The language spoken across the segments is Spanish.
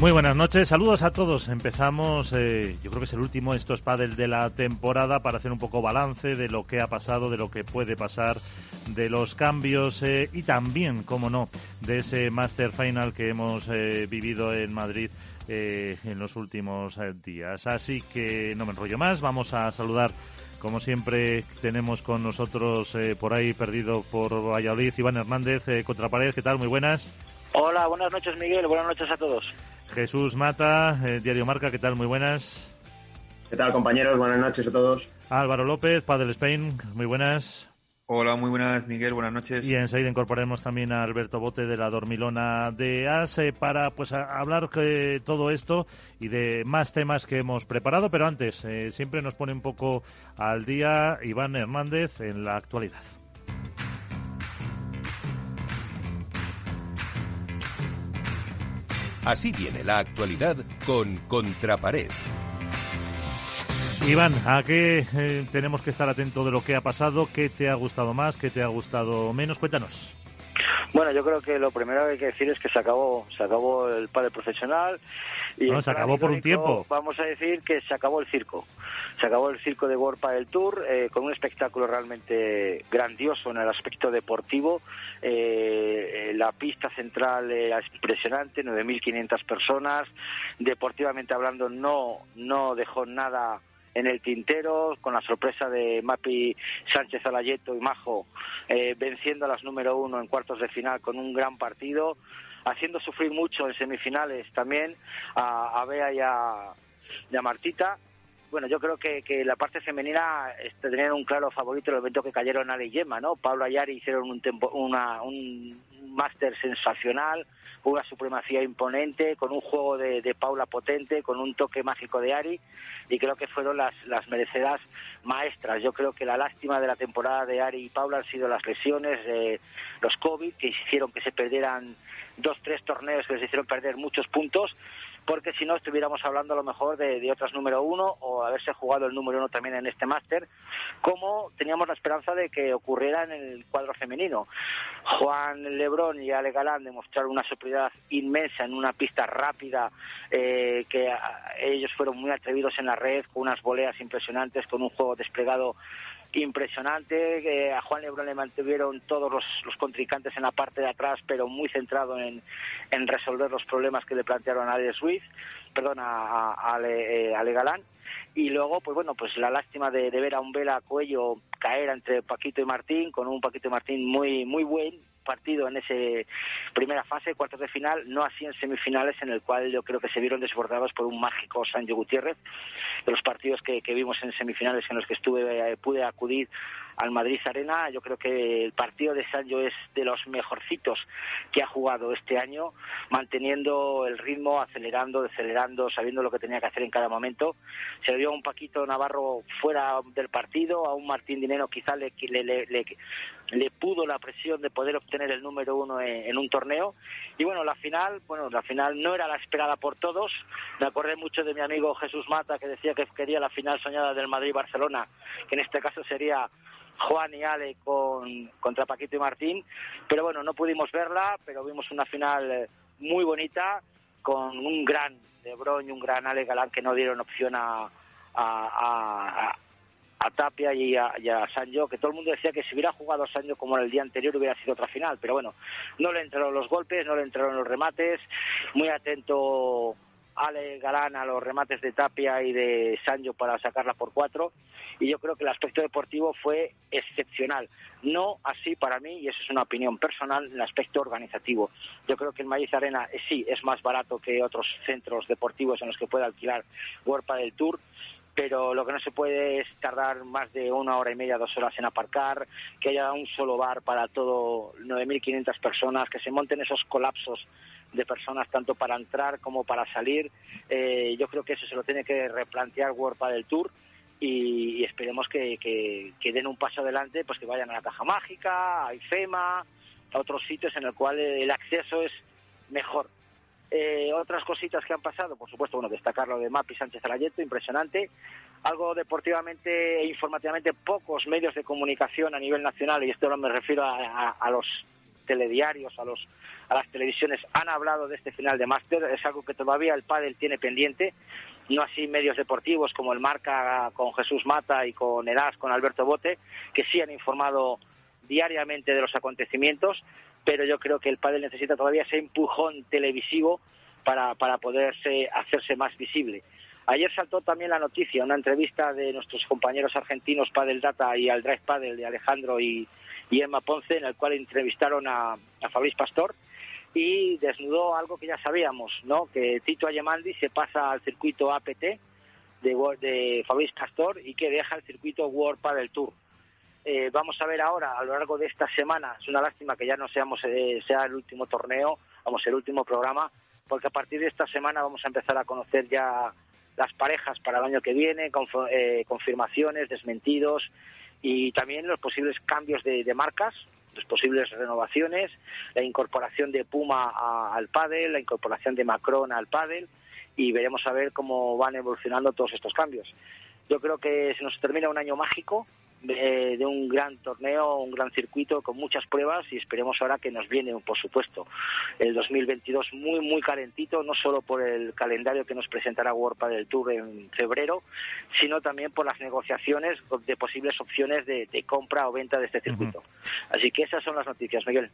Muy buenas noches, saludos a todos. Empezamos, eh, yo creo que es el último, esto es Padel de la temporada, para hacer un poco balance de lo que ha pasado, de lo que puede pasar, de los cambios eh, y también, como no, de ese Master Final que hemos eh, vivido en Madrid en los últimos días. Así que no me enrollo más, vamos a saludar. Como siempre, tenemos con nosotros por ahí perdido por Valladolid Iván Hernández, Contrapared. ¿Qué tal? Muy buenas. Hola, buenas noches Miguel, buenas noches a todos. Jesús Mata, eh, Diario Marca, ¿qué tal? Muy buenas. ¿Qué tal, compañeros? Buenas noches a todos. Álvaro López, Padel Spain, muy buenas. Hola, muy buenas, Miguel, buenas noches. Y enseguida incorporaremos también a Alberto Bote de la Dormilona de ASE para pues hablar de todo esto y de más temas que hemos preparado, pero antes, eh, siempre nos pone un poco al día Iván Hernández en la actualidad. Así viene la actualidad con Contrapared. Iván, ¿a qué eh, tenemos que estar atentos de lo que ha pasado? ¿Qué te ha gustado más? ¿Qué te ha gustado menos? Cuéntanos. Bueno, yo creo que lo primero que hay que decir es que se acabó, se acabó el padre profesional. Y no, se acabó por un tiempo. Vamos a decir que se acabó el circo. Se acabó el circo de World del Tour eh, con un espectáculo realmente grandioso en el aspecto deportivo. Eh, la pista central es impresionante, 9.500 personas. Deportivamente hablando, no, no dejó nada en el tintero, con la sorpresa de Mapi Sánchez Alayeto y Majo eh, venciendo a las número uno en cuartos de final con un gran partido, haciendo sufrir mucho en semifinales también a, a Bea y a, Martita bueno, yo creo que, que la parte femenina este, tenían un claro favorito el evento que cayeron Ale y Gemma, ¿no? Pablo Ayari hicieron un, tempo, una, un máster sensacional, una supremacía imponente, con un juego de, de, Paula potente, con un toque mágico de Ari, y creo que fueron las, las merecedas maestras. Yo creo que la lástima de la temporada de Ari y Paula han sido las lesiones, de los COVID, que hicieron que se perdieran dos, tres torneos que les hicieron perder muchos puntos, porque si no estuviéramos hablando a lo mejor de, otras número uno o haberse jugado el número uno también en este máster, como teníamos la esperanza de que ocurriera en el cuadro femenino. Juan Lebrón y Ale Galán demostraron una superioridad inmensa en una pista rápida, eh, que ellos fueron muy atrevidos en la red, con unas voleas impresionantes, con un juego desplegado impresionante. a Juan Lebrón le mantuvieron todos los, los, contrincantes en la parte de atrás, pero muy centrado en, en resolver los problemas que le plantearon a Ale Swift, perdón, a, a, Ale, eh, Galán. Y luego, pues bueno, pues la lástima de, de ver a un Vela Cuello caer entre Paquito y Martín, con un Paquito y Martín muy, muy buen, partido en esa primera fase, cuartos de final, no así en semifinales, en el cual yo creo que se vieron desbordados por un mágico Sancho Gutiérrez. De los partidos que, que vimos en semifinales en los que estuve, eh, pude acudir al Madrid Arena, yo creo que el partido de Sancho es de los mejorcitos que ha jugado este año, manteniendo el ritmo, acelerando, decelerando, sabiendo lo que tenía que hacer en cada momento. Se a un Paquito Navarro fuera del partido, a un Martín Dinero quizá le, le, le, le pudo la presión de poder obtener el número uno en, un torneo. Y bueno, la final, bueno, la final no era la esperada por todos. Me acordé mucho de mi amigo Jesús Mata, que decía que quería la final soñada del Madrid-Barcelona, que en este caso sería Juan y Ale con, contra Paquito y Martín. Pero bueno, no pudimos verla, pero vimos una final eh, muy bonita, con un gran De y un gran Ale Galán que no dieron opción a, a, a Tapia y a, Sancho, que todo el mundo decía que si hubiera jugado a Sancho como en el día anterior hubiera sido otra final, pero bueno, no le entraron los golpes, no le entraron los remates, muy atento Ale Galán a los remates de Tapia y de Sancho para sacarla por cuatro y yo creo que el aspecto deportivo fue excepcional. No así para mí, y eso es una opinión personal, el aspecto organizativo. Yo creo que el Maíz Arena eh, sí es más barato que otros centros deportivos en los que puede alquilar World del Tour, pero lo que no se puede es tardar más de una hora y media, dos horas en aparcar, que haya un solo bar para todo 9.500 personas, que se monten esos colapsos de personas tanto para entrar como para salir. Eh, yo creo que eso se lo tiene que replantear World del Tour y, esperemos que, que, den un paso adelante, pues que vayan a la Caja Mágica, a IFEMA, a otros sitios en el cual el acceso es mejor. Eh, otras cositas que han pasado, por supuesto, bueno, destacar lo de Mapi Sánchez Arayeto, impresionante. Algo deportivamente e informativamente, pocos medios de comunicación a nivel nacional, y esto me refiero a, los telediarios, a, los, a las televisiones, han hablado de este final de máster. Es algo que todavía el pádel tiene pendiente no así medios deportivos como el Marca con Jesús Mata y con Eras, con Alberto Bote, que sí han informado diariamente de los acontecimientos, pero yo creo que el pádel necesita todavía ese empujón televisivo para, para poderse hacerse más visible. Ayer saltó también la noticia, una entrevista de nuestros compañeros argentinos Padel Data y al Drive Padel de Alejandro y, Emma Ponce, en el cual entrevistaron a, a Fabriz Pastor, y desnudó algo que ya sabíamos, ¿no? Que Tito Ayemandi se pasa al circuito APT de, de Fabrice Castor y que deja el circuito World Padel Tour. Eh, vamos a ver ahora, a lo largo de esta semana, es una lástima que ya no seamos, eh, sea el último torneo, vamos, el último programa, porque a partir de esta semana vamos a empezar a conocer ya las parejas para el año que viene, eh, confirmaciones, desmentidos y también los posibles cambios de, de marcas, posibles renovaciones, la incorporación de Puma al pádel, la incorporación de Macron al pádel y veremos a ver cómo van evolucionando todos estos cambios. Yo creo que se nos termina un año mágico de, un gran torneo, un gran circuito con muchas pruebas y esperemos ahora que nos viene, por supuesto, el 2022 muy, muy calentito, no solo por el calendario que nos presentará World del Tour en febrero, sino también por las negociaciones de posibles opciones de, compra o venta de este circuito. Así que esas son las noticias, Miguel.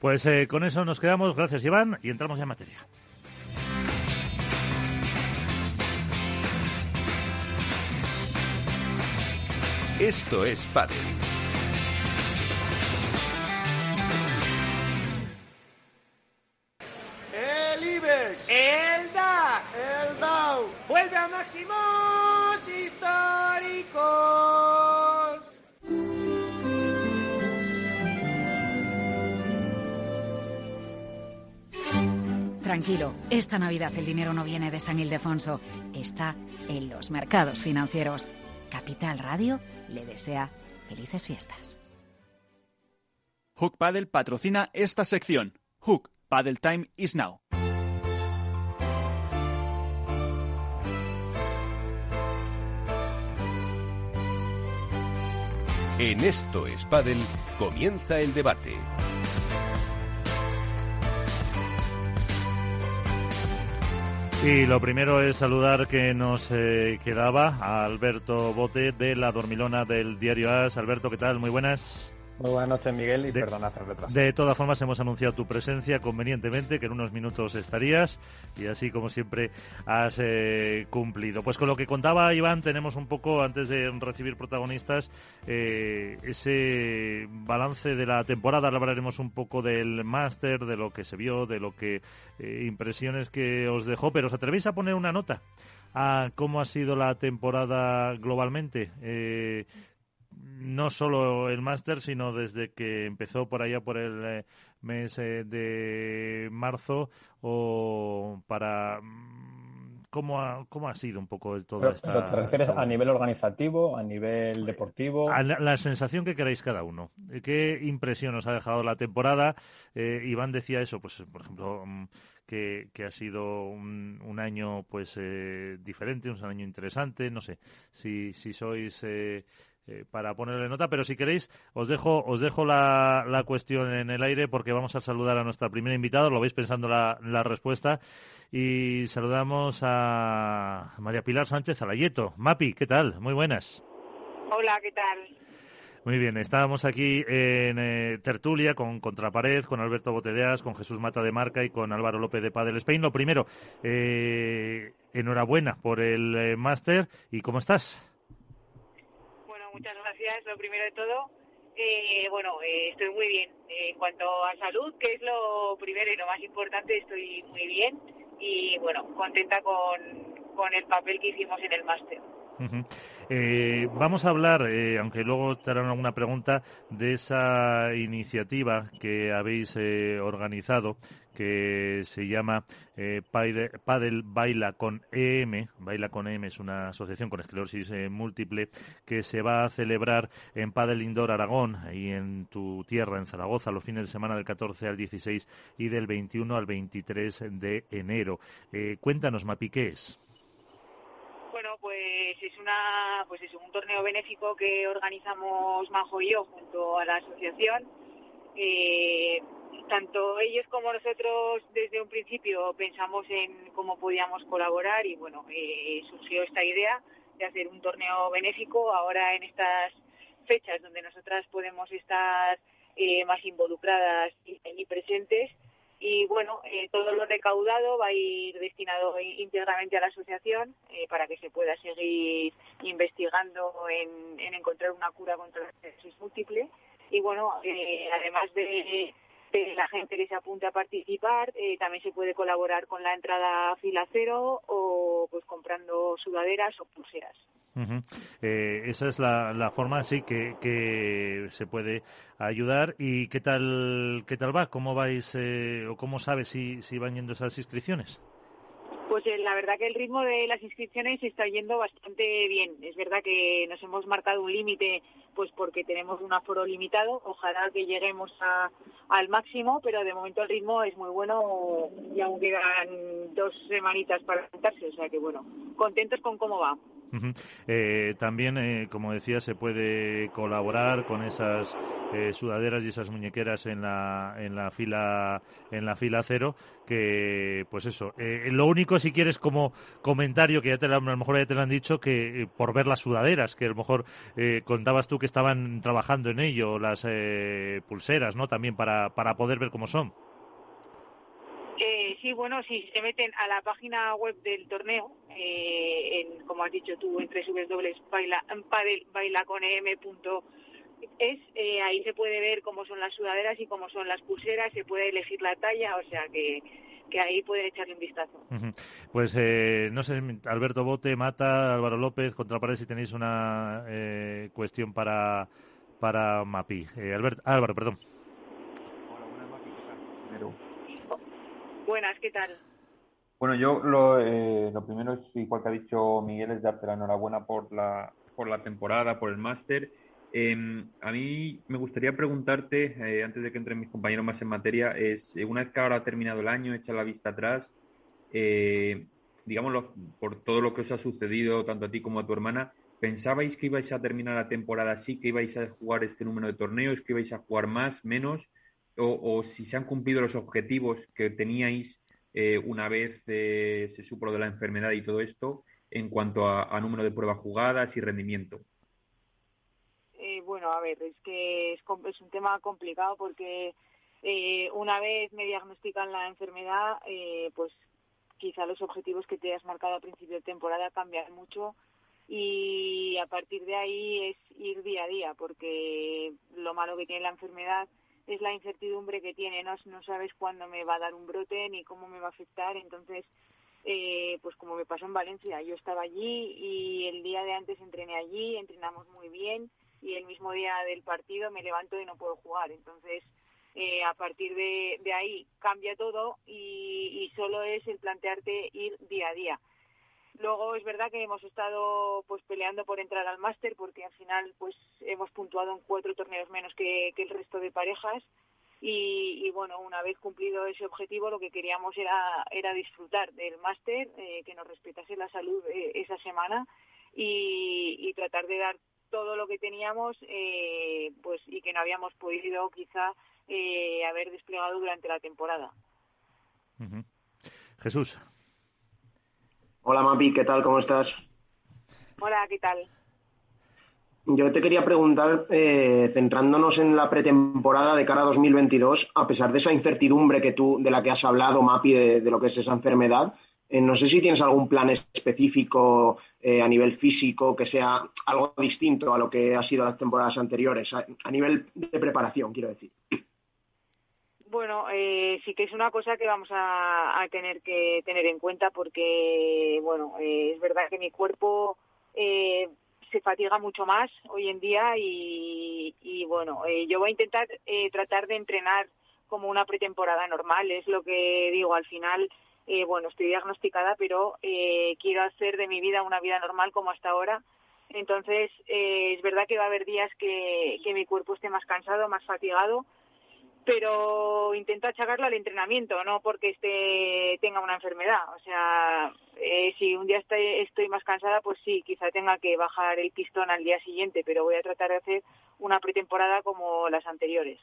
Pues eh, con eso nos quedamos. Gracias, Iván, y entramos ya en materia. Esto es Padel. El IBEX. El DAX. El Dow. Vuelve a máximos históricos. Tranquilo, esta Navidad el dinero no viene de San Ildefonso, está en los mercados financieros. Capital Radio le desea felices fiestas. Hook Paddle patrocina esta sección. Hook Paddle Time is now. En esto es Paddle comienza el debate. Y lo primero es saludar que nos eh, quedaba a Alberto Bote de la Dormilona del diario AS. Alberto, ¿qué tal? Muy buenas. Muy buenas noches, Miguel, y de, perdona hacer retraso. De todas formas, hemos anunciado tu presencia convenientemente, que en unos minutos estarías, y así como siempre has eh, cumplido. Pues con lo que contaba Iván, tenemos un poco, antes de recibir protagonistas, eh, ese balance de la temporada. Hablaremos un poco del máster, de lo que se vio, de lo que eh, impresiones que os dejó, pero ¿os atrevéis a poner una nota? a cómo ha sido la temporada globalmente. Eh, no solo el máster, sino desde que empezó por allá por el eh, mes eh, de marzo o para mm, cómo ha, cómo ha sido un poco todo esto. ¿Te refieres a nivel organizativo, a nivel deportivo? A la, sensación que queráis cada uno. ¿Qué impresión os ha dejado la temporada? Eh, Iván decía eso, pues por ejemplo, mm, que, que ha sido un, un año pues diferente, un año interesante. No sé si, si sois eh, para ponerle nota, pero si queréis os dejo os dejo la, la, cuestión en el aire porque vamos a saludar a nuestra primera invitada, lo veis pensando la, la respuesta y saludamos a María Pilar Sánchez Alayeto. Mapi, ¿qué tal? Muy buenas. Hola, ¿qué tal? Muy bien, estábamos aquí en eh, tertulia con Contrapared, con Alberto Botedeas, con Jesús Mata de Marca y con Álvaro López de Padel Spain. Lo primero, eh, enhorabuena por el máster y ¿cómo estás? Muchas gracias, lo primero de todo. Eh, bueno, eh, estoy muy bien. Eh, en cuanto a salud, que es lo primero y lo más importante, estoy muy bien y bueno, contenta con, con el papel que hicimos en el máster. vamos a hablar, aunque luego te harán alguna pregunta, de esa iniciativa que habéis organizado, que se llama eh, Padel Baila con EM. Baila con EM es una asociación con esclerosis eh, múltiple que se va a celebrar en Padel Indoor Aragón, ahí en tu tierra, en Zaragoza, los fines de semana del 14 al 16 y del 21 al 23 de enero. Eh, cuéntanos, Mapi, ¿qué es? Bueno, pues es una, pues es un torneo benéfico que organizamos Majo y yo junto a la asociación. Eh, tanto ellos como nosotros desde un principio pensamos en cómo podíamos colaborar y bueno, eh, surgió esta idea de hacer un torneo benéfico ahora en estas fechas donde nosotras podemos estar eh, más involucradas y presentes y bueno, eh, todo lo recaudado va a ir destinado íntegramente a la asociación eh, para que se pueda seguir investigando en, encontrar una cura contra la esclerosis múltiple. Y bueno, eh, además de, la gente que se apunte a participar, también se puede colaborar con la entrada fila cero o pues comprando sudaderas o pulseras. Eh, esa es la, forma sí que, que, se puede ayudar. Y qué tal qué tal va cómo vais eh, o cómo sabes si, si van yendo esas inscripciones pues eh, la verdad que el ritmo de las inscripciones está yendo bastante bien. Es verdad que nos hemos marcado un límite, pues porque tenemos un aforo limitado. Ojalá que lleguemos a, al máximo, pero de momento el ritmo es muy bueno y aún quedan dos semanitas para sentarse. O sea que bueno, contentos con cómo va. Eh, también, eh, como decía, se puede colaborar con esas eh, sudaderas y esas muñequeras en la, en la fila en la fila cero. Que, pues eso. lo único, si quieres, como comentario que ya te a lo mejor ya te lo han dicho, que por ver las sudaderas, que a lo mejor contabas tú que estaban trabajando en ello, las pulseras, ¿no? También para, para poder ver cómo son. Sí, bueno, si se meten a la página web del torneo, eh, en, como has dicho tú, en www.bailaconem.es, eh, ahí se puede ver cómo son las sudaderas y cómo son las pulseras, se puede elegir la talla, o sea que, que ahí pueden echarle un vistazo. Pues eh, no sé, Alberto Bote, Mata, Álvaro López, contrapared si tenéis una eh, cuestión para, para Mapi. Eh, Álvaro, perdón. Buenas, ¿qué tal? Bueno, yo lo, eh, lo primero es, igual que ha dicho Miguel, es darte la enhorabuena por la, por la temporada, por el máster. Em, a mí me gustaría preguntarte, eh, antes de que entren mis compañeros más en materia, es eh, una vez que ahora ha terminado el año, echa la vista atrás, eh, digámoslo, por todo lo que os ha sucedido, tanto a ti como a tu hermana, ¿pensabais que ibais a terminar la temporada así, que ibais a jugar este número de torneos, que ibais a jugar más, menos? O, si se han cumplido los objetivos que teníais eh, una vez eh, se supo de la enfermedad y todo esto en cuanto a, número de pruebas jugadas y rendimiento. Eh, bueno, a ver, es que es, es un tema complicado porque una vez me diagnostican la enfermedad, pues quizá los objetivos que te has marcado a principio de temporada cambian mucho y a partir de ahí es ir día a día porque lo malo que tiene la enfermedad es la incertidumbre que tiene, no, no sabes cuándo me va a dar un brote ni cómo me va a afectar, entonces, eh, pues como me pasó en Valencia, yo estaba allí y el día de antes entrené allí, entrenamos muy bien y el mismo día del partido me levanto y no puedo jugar, entonces eh, a partir de, de, ahí cambia todo y, y solo es el plantearte ir día a día. Luego es verdad que hemos estado pues peleando por entrar al máster porque al final pues hemos puntuado en cuatro torneos menos que, el resto de parejas y, bueno una vez cumplido ese objetivo lo que queríamos era era disfrutar del máster eh, que nos respetase la salud eh, esa semana y, tratar de dar todo lo que teníamos eh, pues y que no habíamos podido quizá haber desplegado durante la temporada. Jesús. Hola Mapi, ¿qué tal? ¿Cómo estás? Hola, ¿qué tal? Yo te quería preguntar, eh, centrándonos en la pretemporada de cara a 2022, a pesar de esa incertidumbre que tú, de la que has hablado, Mapi, de, lo que es esa enfermedad, eh, no sé si tienes algún plan específico eh, a nivel físico que sea algo distinto a lo que ha sido las temporadas anteriores, a nivel de preparación, quiero decir. Bueno, eh, sí que es una cosa que vamos a, tener que tener en cuenta porque, bueno, eh, es verdad que mi cuerpo eh, se fatiga mucho más hoy en día y, bueno, yo voy a intentar tratar de entrenar como una pretemporada normal. Es lo que digo, al final, eh, bueno, estoy diagnosticada, pero eh, quiero hacer de mi vida una vida normal como hasta ahora. Entonces, eh, es verdad que va a haber días que mi cuerpo esté más cansado, más fatigado, pero intento achacarlo al entrenamiento, no porque esté, tenga una enfermedad. O sea, eh, si un día estoy, estoy más cansada, pues sí, quizá tenga que bajar el pistón al día siguiente, pero voy a tratar de hacer una pretemporada como las anteriores.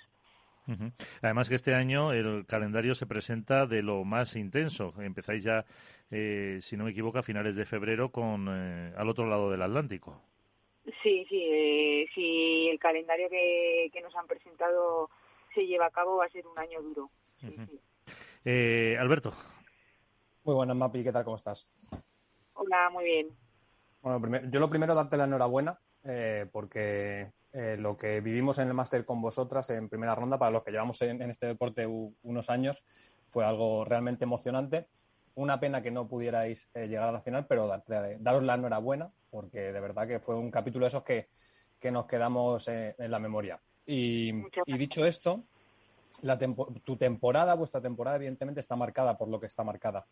Además que este año el calendario se presenta de lo más intenso. Empezáis ya, eh, si no me equivoco, a finales de febrero con eh, al otro lado del Atlántico. Sí, sí, eh, si el calendario que, que nos han presentado se lleva a cabo va a ser un año duro. Sí, Ujú. sí. Eh, Alberto, Muy buenas, Mapi, ¿qué tal? ¿Cómo estás? Hola, muy bien. Bueno, primer- yo lo primero darte la enhorabuena eh, porque eh, lo que vivimos en el máster con vosotras en primera ronda, para los que llevamos en, en este deporte unos años, fue algo realmente emocionante. Una pena que no pudierais eh, llegar a la final, pero darte- daros la enhorabuena porque de verdad que fue un capítulo de esos que, que nos quedamos eh, en la memoria. Y, dicho esto, la tempo- tu temporada, vuestra temporada, evidentemente está marcada por lo que está marcada.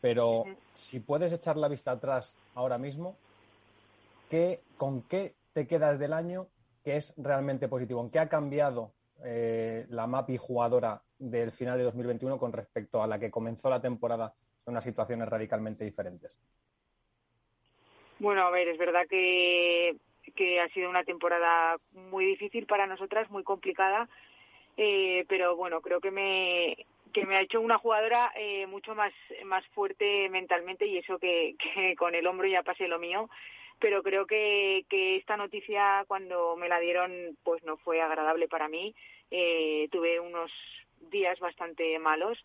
Pero si puedes echar la vista atrás ahora mismo, ¿qué, ¿con qué te quedas del año que es realmente positivo? ¿En qué ha cambiado eh, la MAPI jugadora del final de 2021 con respecto a la que comenzó la temporada en unas situaciones radicalmente diferentes? Bueno, a ver, es verdad que, que ha sido una temporada muy difícil para nosotras, muy complicada, eh, pero bueno, creo que me que me ha hecho una jugadora eh, mucho más más fuerte mentalmente y eso que, con el hombro ya pasé lo mío pero creo que, que esta noticia cuando me la dieron pues no fue agradable para mí. Eh, tuve unos días bastante malos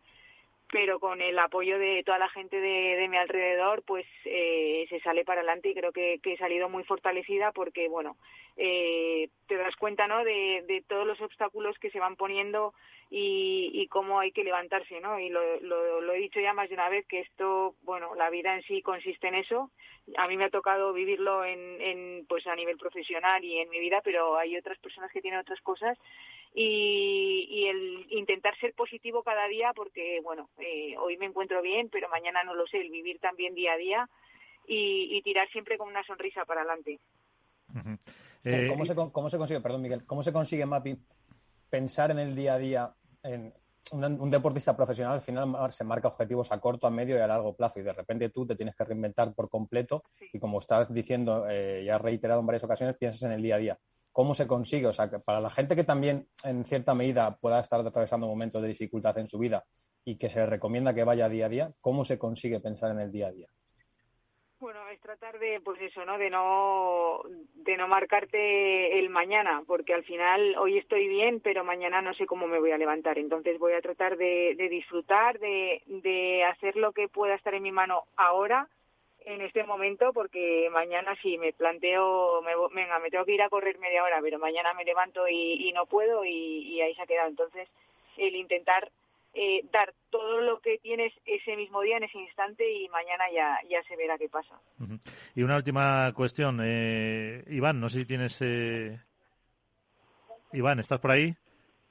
pero con el apoyo de toda la gente de, de mi alrededor, pues eh, se sale para adelante y creo que, he salido muy fortalecida porque, bueno, eh, te das cuenta, ¿no?, de, de todos los obstáculos que se van poniendo y, cómo hay que levantarse, ¿no? Y lo, lo, lo he dicho ya más de una vez que esto, bueno, la vida en sí consiste en eso. A mí me ha tocado vivirlo en, en pues a nivel profesional y en mi vida, pero hay otras personas que tienen otras cosas y, y el intentar ser positivo cada día porque bueno eh, hoy me encuentro bien pero mañana no lo sé el vivir también día a día y, y tirar siempre con una sonrisa para adelante Ujú. Eh, ¿Cómo, se, cómo se consigue, perdón Miguel, cómo se consigue, Mapi, pensar en el día a día en un, un deportista profesional al final se marca objetivos a corto, a medio y a largo plazo y de repente tú te tienes que reinventar por completo Sí. y como estás diciendo eh, y has reiterado en varias ocasiones, piensas en el día a día. ¿Cómo se consigue? O sea, que para la gente que también en cierta medida pueda estar atravesando momentos de dificultad en su vida y que se le recomienda que vaya día a día, ¿cómo se consigue pensar en el día a día? Bueno, es tratar de, pues eso, ¿no? De no, de no marcarte el mañana, porque al final hoy estoy bien, pero mañana no sé cómo me voy a levantar. Entonces voy a tratar de, de disfrutar, de, de hacer lo que pueda estar en mi mano ahora, en este momento, porque mañana si me planteo, me, venga, me tengo que ir a correr media hora, pero mañana me levanto y, y no puedo y, y ahí se ha quedado. Entonces, el intentar eh, dar todo lo que tienes ese mismo día, en ese instante, y mañana ya, ya se verá qué pasa. Y una última cuestión, eh, Iván, no sé si tienes... eh, Iván, ¿estás por ahí?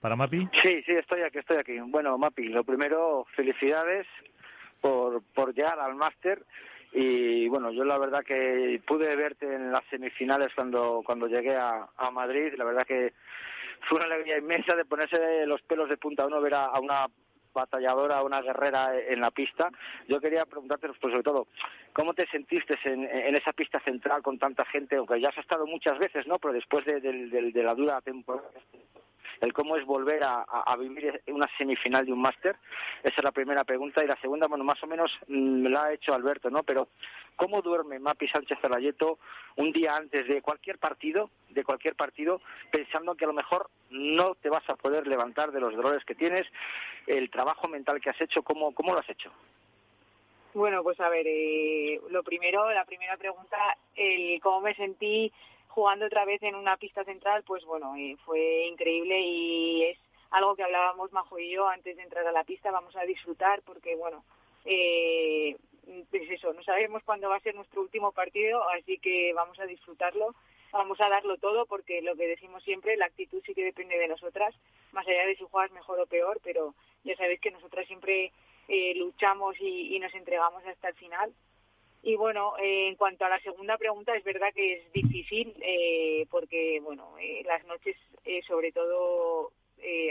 ¿Para Mapi? Sí, sí, estoy aquí, estoy aquí. Bueno, Mapi, lo primero, felicidades por, por llegar al máster. Y bueno, yo la verdad que pude verte en las semifinales cuando, cuando llegué a, a Madrid. La verdad que fue una alegría inmensa de ponerse los pelos de punta uno, ver a, a una batalladora, a una guerrera en la pista. Yo quería preguntarte, pues sobre todo, ¿cómo te sentiste en, esa pista central con tanta gente? Aunque ya has estado muchas veces, ¿no? Pero después de, de- de- de la dura temporada el cómo es volver a, a- vivir una semifinal de un máster. Esa es la primera pregunta. Y la segunda, bueno, más o menos mm, me la ha hecho Alberto, ¿no? Pero, ¿cómo duerme Mapi Sánchez Zarayeto un día antes de cualquier partido, de cualquier partido, pensando que a lo mejor no te vas a poder levantar de los dolores que tienes, el trabajo mental que has hecho, ¿cómo, cómo lo has hecho? Bueno, pues a ver, eh, lo primero, la primera pregunta, el cómo me sentí jugando otra vez en una pista central, pues bueno, eh, fue increíble y es algo que hablábamos Majo y yo antes de entrar a la pista, vamos a disfrutar porque bueno, eh, pues eso, no sabemos cuándo va a ser nuestro último partido, así que vamos a disfrutarlo. vamos a darlo todo porque lo que decimos siempre, la actitud sí que depende de nosotras, más allá de si juegas mejor o peor, pero ya sabéis que nosotras siempre eh, luchamos y, nos entregamos hasta el final. Y bueno, eh, en cuanto a la segunda pregunta, es verdad que es difícil eh, porque, bueno, las noches, sobre todo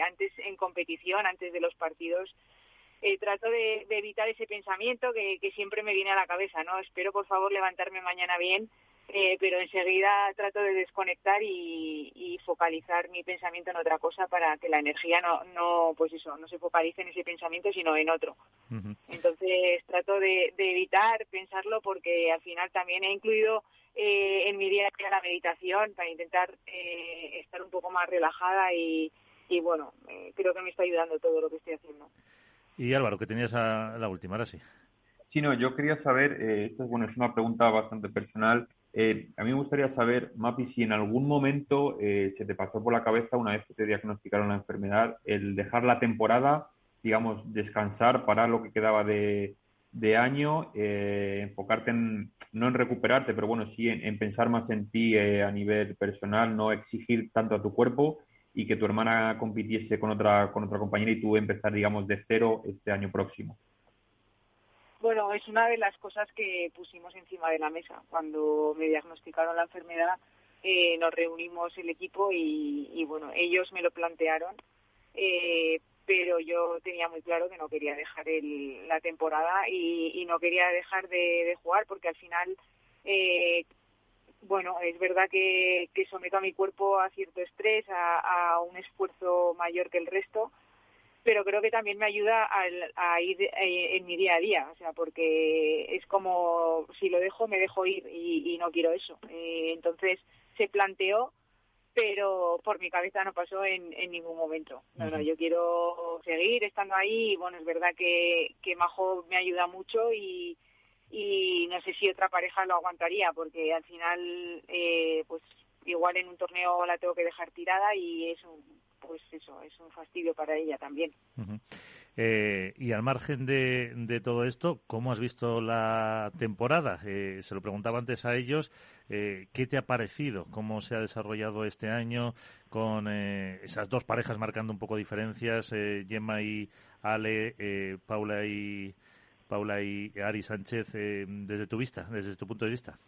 antes en competición, antes de los partidos, trato de, evitar ese pensamiento que, que siempre me viene a la cabeza, ¿no? Espero, por favor, levantarme mañana bien eh, pero enseguida trato de desconectar y, focalizar mi pensamiento en otra cosa para que la energía no, no pues eso, no se focalice en ese pensamiento sino en otro. Entonces trato de, evitar pensarlo porque al final también he incluido eh, en mi día a día la meditación para intentar eh, estar un poco más relajada y, y bueno, creo que me está ayudando todo lo que estoy haciendo. Y Álvaro, que tenías a la última, ahora sí. Sí, no, yo quería saber, esto es, bueno, es una pregunta bastante personal, eh, a mí me gustaría saber, Mapi, si en algún momento eh, se te pasó por la cabeza, una vez que te diagnosticaron la enfermedad, el dejar la temporada, digamos, descansar, para lo que quedaba de, año, eh, enfocarte en, no en recuperarte, pero bueno, sí en, pensar más en ti a nivel personal, no exigir tanto a tu cuerpo y que tu hermana compitiese con otra, con otra compañera y tú empezar, digamos, de cero este año próximo. Bueno, es una de las cosas que pusimos encima de la mesa. Cuando me diagnosticaron la enfermedad, eh, nos reunimos el equipo y, bueno, ellos me lo plantearon, eh, pero yo tenía muy claro que no quería dejar la temporada y, no quería dejar de, jugar porque al final, eh, bueno, es verdad que, someto a mi cuerpo a cierto estrés, a un esfuerzo mayor que el resto pero creo que también me ayuda a, ir eh, en mi día a día, o sea, porque es como si lo dejo, me dejo ir y, no quiero eso. Eh, entonces se planteó, pero por mi cabeza no pasó en, ningún momento. No, no, yo quiero seguir estando ahí y bueno, es verdad que, que Majo me ayuda mucho y, y no sé si otra pareja lo aguantaría porque al final, eh, pues igual en un torneo la tengo que dejar tirada y es un pues eso, es un fastidio para ella también. Eh, y al margen de, de, todo esto, ¿cómo has visto la temporada? Eh, se lo preguntaba antes a ellos, eh, ¿qué te ha parecido? ¿Cómo se ha desarrollado este año con esas dos parejas marcando un poco diferencias, Gemma y Ale, Paula y Paula y Ari Sánchez, desde tu vista, desde tu punto de vista?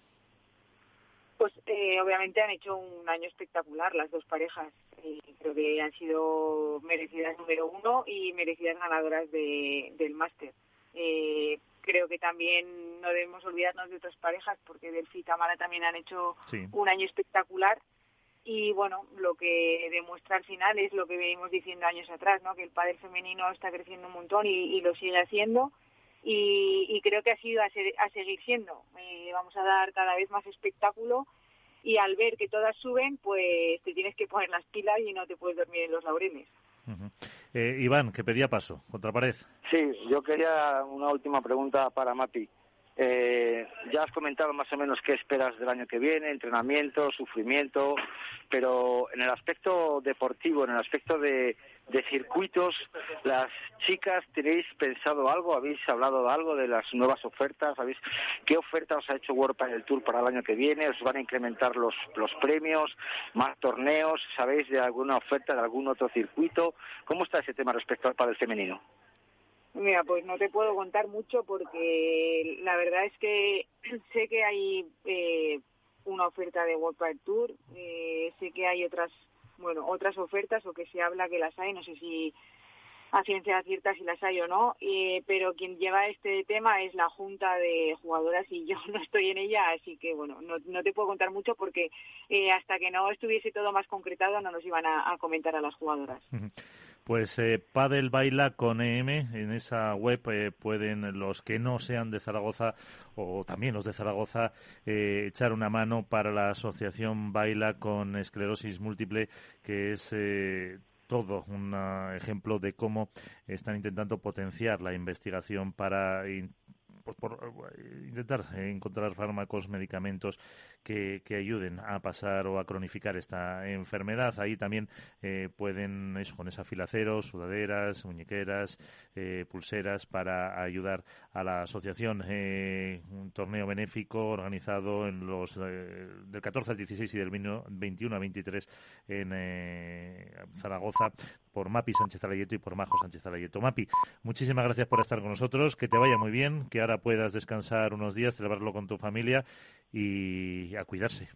Pues obviamente han hecho un año espectacular las dos parejas creo que han sido merecidas número uno y merecidas ganadoras de, del máster. Eh, creo que también no debemos olvidarnos de otras parejas porque Delphi y Tamara también han hecho un año espectacular y bueno, lo que demuestra al final es lo que venimos diciendo años atrás, ¿no? que el padre femenino está creciendo un montón y, lo sigue haciendo y, creo que ha sido a, a seguir siendo. Eh, vamos a dar cada vez más espectáculo y al ver que todas suben, pues te tienes que poner las pilas y no te puedes dormir en los laureles. eh, Iván, que pedía paso, contra pared. Sí, yo quería una última pregunta para Mapi. Eh, ya has comentado más o menos qué esperas del año que viene, entrenamiento, sufrimiento, pero en el aspecto deportivo, en el aspecto de, circuitos, las chicas, ¿tenéis pensado algo? ¿Habéis hablado de algo de las nuevas ofertas? ¿Habéis, ¿Qué oferta os ha hecho World el Tour para el año que viene? ¿Os van a incrementar los, los premios, más torneos? ¿Sabéis de alguna oferta de algún otro circuito? ¿Cómo está ese tema respecto al padel femenino? Mira, pues no te puedo contar mucho porque la verdad es que sé que hay eh, una oferta de World Padel Tour, eh, sé que hay otras, bueno, otras ofertas o que se habla que las hay, no sé si a ciencia cierta si las hay o no, eh, pero quien lleva este tema es la junta de jugadoras y yo no estoy en ella, así que bueno, no, no te puedo contar mucho porque hasta que no estuviese todo más concretado no nos iban a, comentar a las jugadoras. Pues eh, Padel Baila con EM, en esa web eh, pueden los que no sean de Zaragoza o también los de Zaragoza eh, echar una mano para la asociación Baila con esclerosis múltiple, que es eh, todo un ejemplo de cómo están intentando potenciar la investigación para pues por intentar encontrar fármacos, medicamentos que, que, ayuden a pasar o a cronificar esta enfermedad. Ahí también pueden, eso, con esa fila cero, sudaderas, muñequeras, pulseras para ayudar a la asociación. un torneo benéfico organizado en los del 14 al 16 y del 21 al 23 en Zaragoza por Mapi Sánchez Alayeto y por Majo Sánchez Alayeto. Mapi, muchísimas gracias por estar con nosotros, que te vaya muy bien, que ahora puedas descansar unos días, celebrarlo con tu familia y a cuidarse.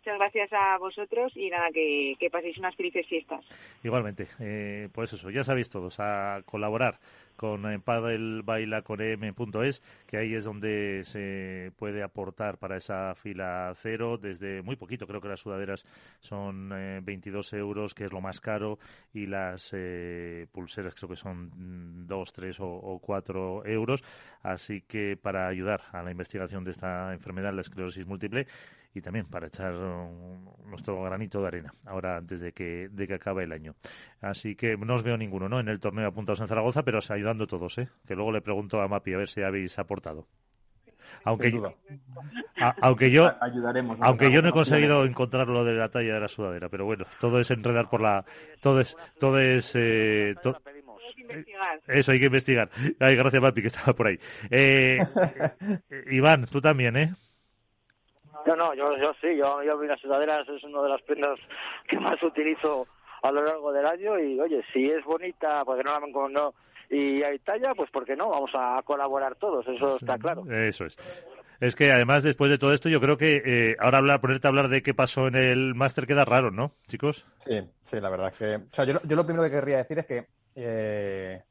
Muchas gracias a vosotros y nada, que, paséis unas felices fiestas. Igualmente, eh, pues eso, ya sabéis todos, a colaborar con eh, padelbailaconem.es, que ahí es donde se puede aportar para esa fila cero desde muy poquito, creo que las sudaderas son 22 eh, euros, que es lo más caro, y las eh, pulseras creo que son 2, 3 o, 4 euros, así que para ayudar a la investigación de esta enfermedad, la esclerosis múltiple, y también para echar nuestro granito de arena ahora antes de que, de que acabe el año. Así que no os veo ninguno ¿no? en el torneo apuntados en Zaragoza, pero se ayudando todos, ¿eh? que luego le pregunto a Mapi a ver si habéis aportado. Aunque, yo, aunque yo Ayudaremos, aunque yo no he conseguido encontrar lo de la talla de la sudadera pero bueno todo es enredar por la todo es todo es eh, eso hay que investigar Ay, gracias Mapi que estaba por ahí eh, Iván tú también eh no, no, yo, yo sí, yo, yo las sudaderas es una de las prendas que más utilizo a lo largo del año y oye, si es bonita, porque no la no y hay talla, pues ¿por qué no? Vamos a colaborar todos, eso está claro. Eso es. Es que además después de todo esto yo creo que eh, ahora hablar, ponerte a hablar de qué pasó en el máster queda raro, ¿no, chicos? Sí, sí, la verdad es que... O sea, yo, yo lo primero que querría decir es que eh,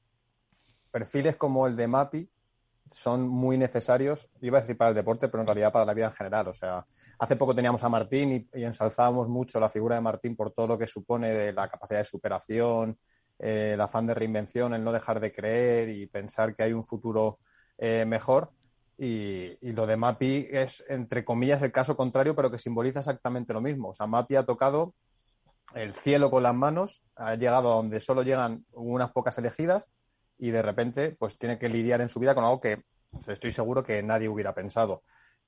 perfiles como el de Mapi son muy necesarios, iba a decir para el deporte, pero en realidad para la vida en general. O sea, hace poco teníamos a Martín y, ensalzábamos mucho la figura de Martín por todo lo que supone de la capacidad de superación, eh, el afán de reinvención, el no dejar de creer y pensar que hay un futuro eh, mejor. Y, lo de Mapi es, entre comillas, el caso contrario, pero que simboliza exactamente lo mismo. O sea, Mapi ha tocado el cielo con las manos, ha llegado a donde solo llegan unas pocas elegidas y de repente pues tiene que lidiar en su vida con algo que estoy seguro que nadie hubiera pensado.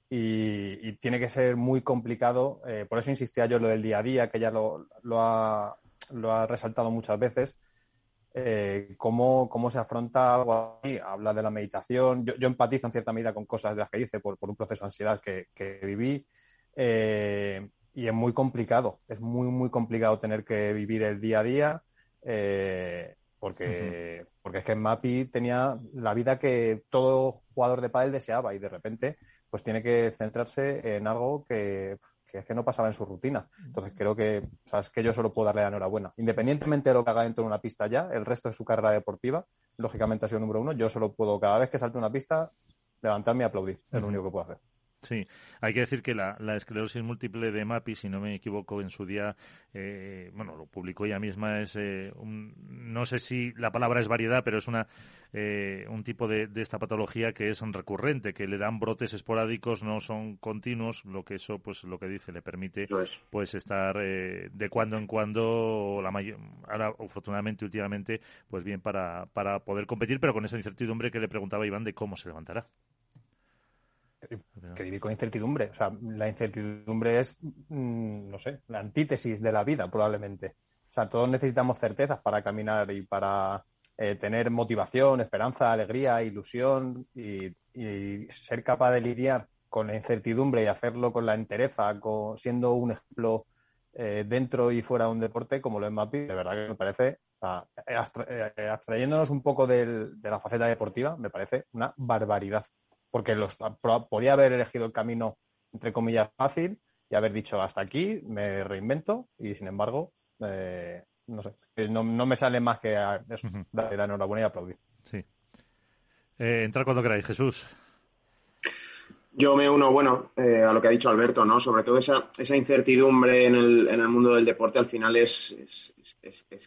Y, tiene que ser muy complicado, eh, por eso insistía yo en lo del día a día, que ya lo, lo, ha, lo ha, resaltado muchas veces, eh, cómo, cómo, se afronta algo. Habla de la meditación, yo, empatizo en cierta medida con cosas de las que dice por, por un proceso de ansiedad que, que viví. Eh, y es muy complicado, es muy, muy complicado tener que vivir el día a día. Eh, porque, porque es que Mapi tenía la vida que todo jugador de pádel deseaba y de repente pues tiene que centrarse en algo que, es que no pasaba en su rutina. Entonces creo que, o que yo solo puedo darle la enhorabuena. Independientemente de lo que haga dentro de una pista ya, el resto de su carrera deportiva, lógicamente ha sido número uno, yo solo puedo cada vez que salte una pista levantarme y aplaudir. Es lo único que puedo hacer. Sí, hay que decir que la, esclerosis múltiple de MAPI, si no me equivoco, en su día, eh, bueno, lo publicó ella misma, es eh, un, no sé si la palabra es variedad, pero es una eh, un tipo de, esta patología que es recurrente, que le dan brotes esporádicos, no son continuos, lo que eso, pues lo que dice, le permite pues estar de cuando en cuando, la mayor, ahora afortunadamente últimamente, pues bien para, para poder competir, pero con esa incertidumbre que le preguntaba Iván de cómo se levantará que vivir con incertidumbre. O sea, la incertidumbre es, mm, no sé, la antítesis de la vida, probablemente. O sea, todos necesitamos certezas para caminar y para eh, tener motivación, esperanza, alegría, ilusión y, ser capaz de lidiar con la incertidumbre y hacerlo con la entereza, siendo un ejemplo eh, dentro y fuera de un deporte como lo es Mapi, de verdad que me parece, eh, abstrayéndonos un poco de la faceta deportiva, me parece una barbaridad porque los, podía haber elegido el camino, entre comillas, fácil y haber dicho hasta aquí, me reinvento y sin embargo, eh, no sé, no, me sale más que eso, darle la enhorabuena y aplaudir. Sí. Eh, entrar cuando queráis, Jesús. Yo me uno, bueno, eh, a lo que ha dicho Alberto, ¿no? Sobre todo esa, esa incertidumbre en el, en el mundo del deporte al final es, es,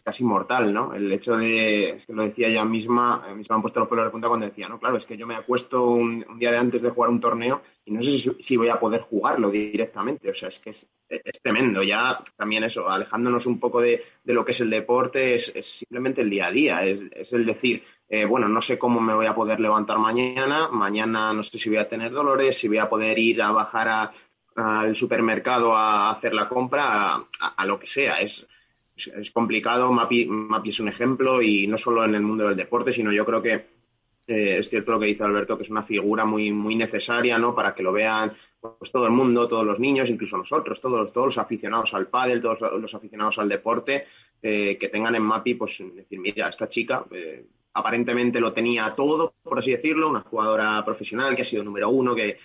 casi mortal, ¿no? El hecho de, es que lo decía ella misma, a mí se me han puesto los pelos de punta cuando decía, no, claro, es que yo me acuesto un, día de antes de jugar un torneo y no sé si, voy a poder jugarlo directamente, o sea, es que es, tremendo, ya también eso, alejándonos un poco de, lo que es el deporte, es, simplemente el día a día, es, el decir, eh, bueno, no sé cómo me voy a poder levantar mañana, mañana no sé si voy a tener dolores, si voy a poder ir a bajar al supermercado a hacer la compra, a, lo que sea. Es, es, complicado, Mapi, Mapi, es un ejemplo y no solo en el mundo del deporte, sino yo creo que eh, es cierto lo que dice Alberto, que es una figura muy, muy necesaria ¿no? para que lo vean pues, todo el mundo, todos los niños, incluso nosotros, todos, todos los aficionados al pádel, todos los aficionados al deporte, eh, que tengan en Mapi, pues decir, mira, esta chica eh, aparentemente lo tenía todo, por así decirlo, una jugadora profesional que ha sido número uno, que,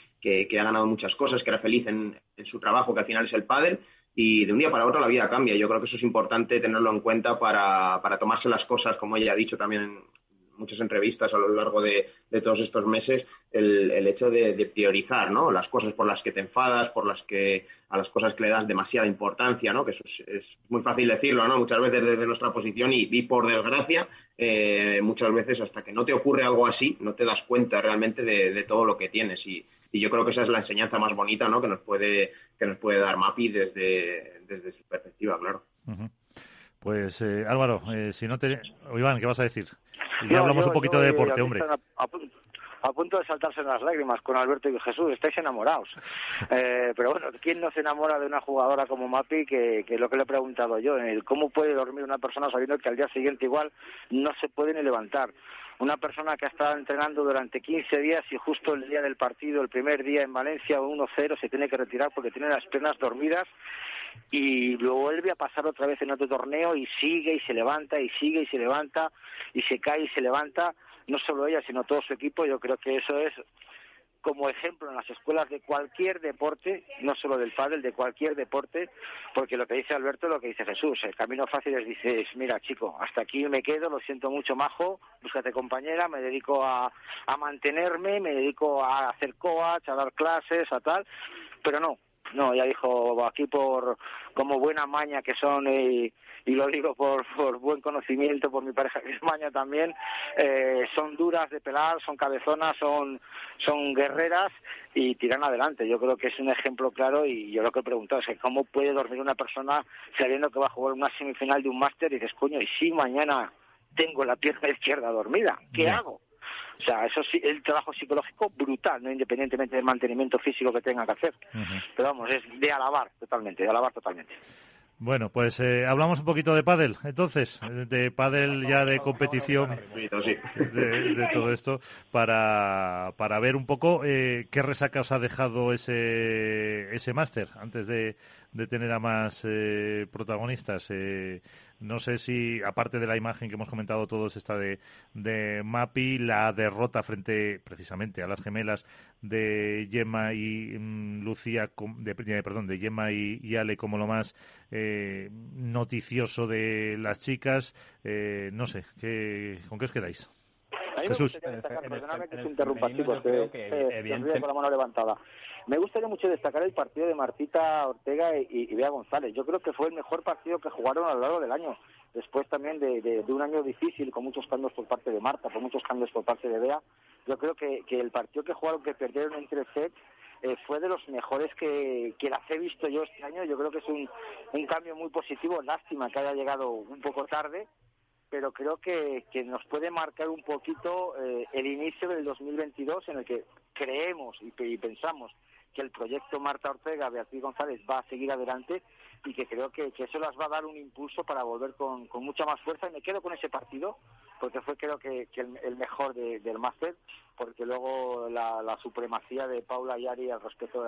ha ganado muchas cosas, que era feliz en, su trabajo, que al final es el pádel, y de un día para otro la vida cambia. Yo creo que eso es importante tenerlo en cuenta para, para tomarse las cosas, como ella ha dicho también muchas entrevistas a lo largo de, todos estos meses el, hecho de, priorizar ¿no? las cosas por las que te enfadas, por las que a las cosas que le das demasiada importancia, ¿no? que eso es, muy fácil decirlo ¿no? muchas veces desde nuestra posición y, por desgracia eh, muchas veces hasta que no te ocurre algo así no te das cuenta realmente de, todo lo que tienes y, yo creo que esa es la enseñanza más bonita ¿no? que nos puede que nos puede dar Mapi desde, desde su perspectiva, claro. Pues eh, Álvaro, eh, si no te... Iván, ¿qué vas a decir? Y hablamos un poquito de deporte, hombre. A, punto de saltarse las lágrimas con Alberto y Jesús, estáis enamorados. Eh, pero bueno, ¿quién no se enamora de una jugadora como Mapi? Que, que lo que le he preguntado yo, el cómo puede dormir una persona sabiendo que al día siguiente igual no se puede ni levantar. Una persona que ha estado entrenando durante 15 días y justo el día del partido, el primer día en Valencia, 1-0, se tiene que retirar porque tiene las piernas dormidas y luego vuelve a pasar otra vez en otro torneo y sigue y se levanta y sigue y se levanta y se cae y se levanta, no solo ella, sino todo su equipo. Yo creo que eso es como ejemplo en las escuelas de cualquier deporte, no solo del pádel, de cualquier deporte, porque lo que dice Alberto es lo que dice Jesús. El camino fácil es, dices, mira chico, hasta aquí me quedo, lo siento mucho, majo, búscate compañera, me dedico a, a mantenerme, me dedico a hacer coach, a dar clases, a tal, pero no, no, ya dijo aquí por como buena maña que son y, y lo digo por, por buen conocimiento por mi pareja que es maña también eh, son duras de pelar, son cabezonas, son son guerreras y tiran adelante. Yo creo que es un ejemplo claro y yo lo que he preguntado es que cómo puede dormir una persona sabiendo que va a jugar una semifinal de un máster y dices, coño, y si mañana tengo la pierna izquierda dormida, ¿qué hago? O sea, eso sí, el trabajo psicológico brutal, no independientemente del mantenimiento físico que tenga que hacer. Pero vamos, es de alabar totalmente, de alabar totalmente. Bueno, pues eh, hablamos un poquito de pádel, entonces, de pádel ya de competición, de, todo esto, para, para ver un poco eh, qué resaca os ha dejado ese, ese máster antes de, de tener a más eh, protagonistas. Eh, no sé si, aparte de la imagen que hemos comentado todos, esta de, de Mapi, la derrota frente precisamente a las gemelas de Gemma y mm, Lucía, de, perdón, de Gemma y, Ale como lo más eh, noticioso de las chicas. no sé, ¿qué, ¿con qué os quedáis? Jesús. perdóname que se interrumpa, chicos, que, con la mano levantada. Me gustaría mucho destacar el partido de Martita Ortega y, Bea González. Yo creo que fue el mejor partido que jugaron a lo largo del año. Después también de, un año difícil, con muchos cambios por parte de Marta, con muchos cambios por parte de Bea. Yo creo que, el partido que jugaron, que perdieron en tres sets, eh, fue de los mejores que, las he visto yo este año. Yo creo que es un, cambio muy positivo. Lástima que haya llegado un poco tarde, pero creo que, nos puede marcar un poquito eh, el inicio del 2022 en el que creemos y pensamos que el proyecto Marta Ortega, Beatriz González va a seguir adelante y que creo que, eso las va a dar un impulso para volver con, mucha más fuerza. Y me quedo con ese partido porque fue creo que, el, mejor del máster porque luego la, supremacía de Paula Yari al respeto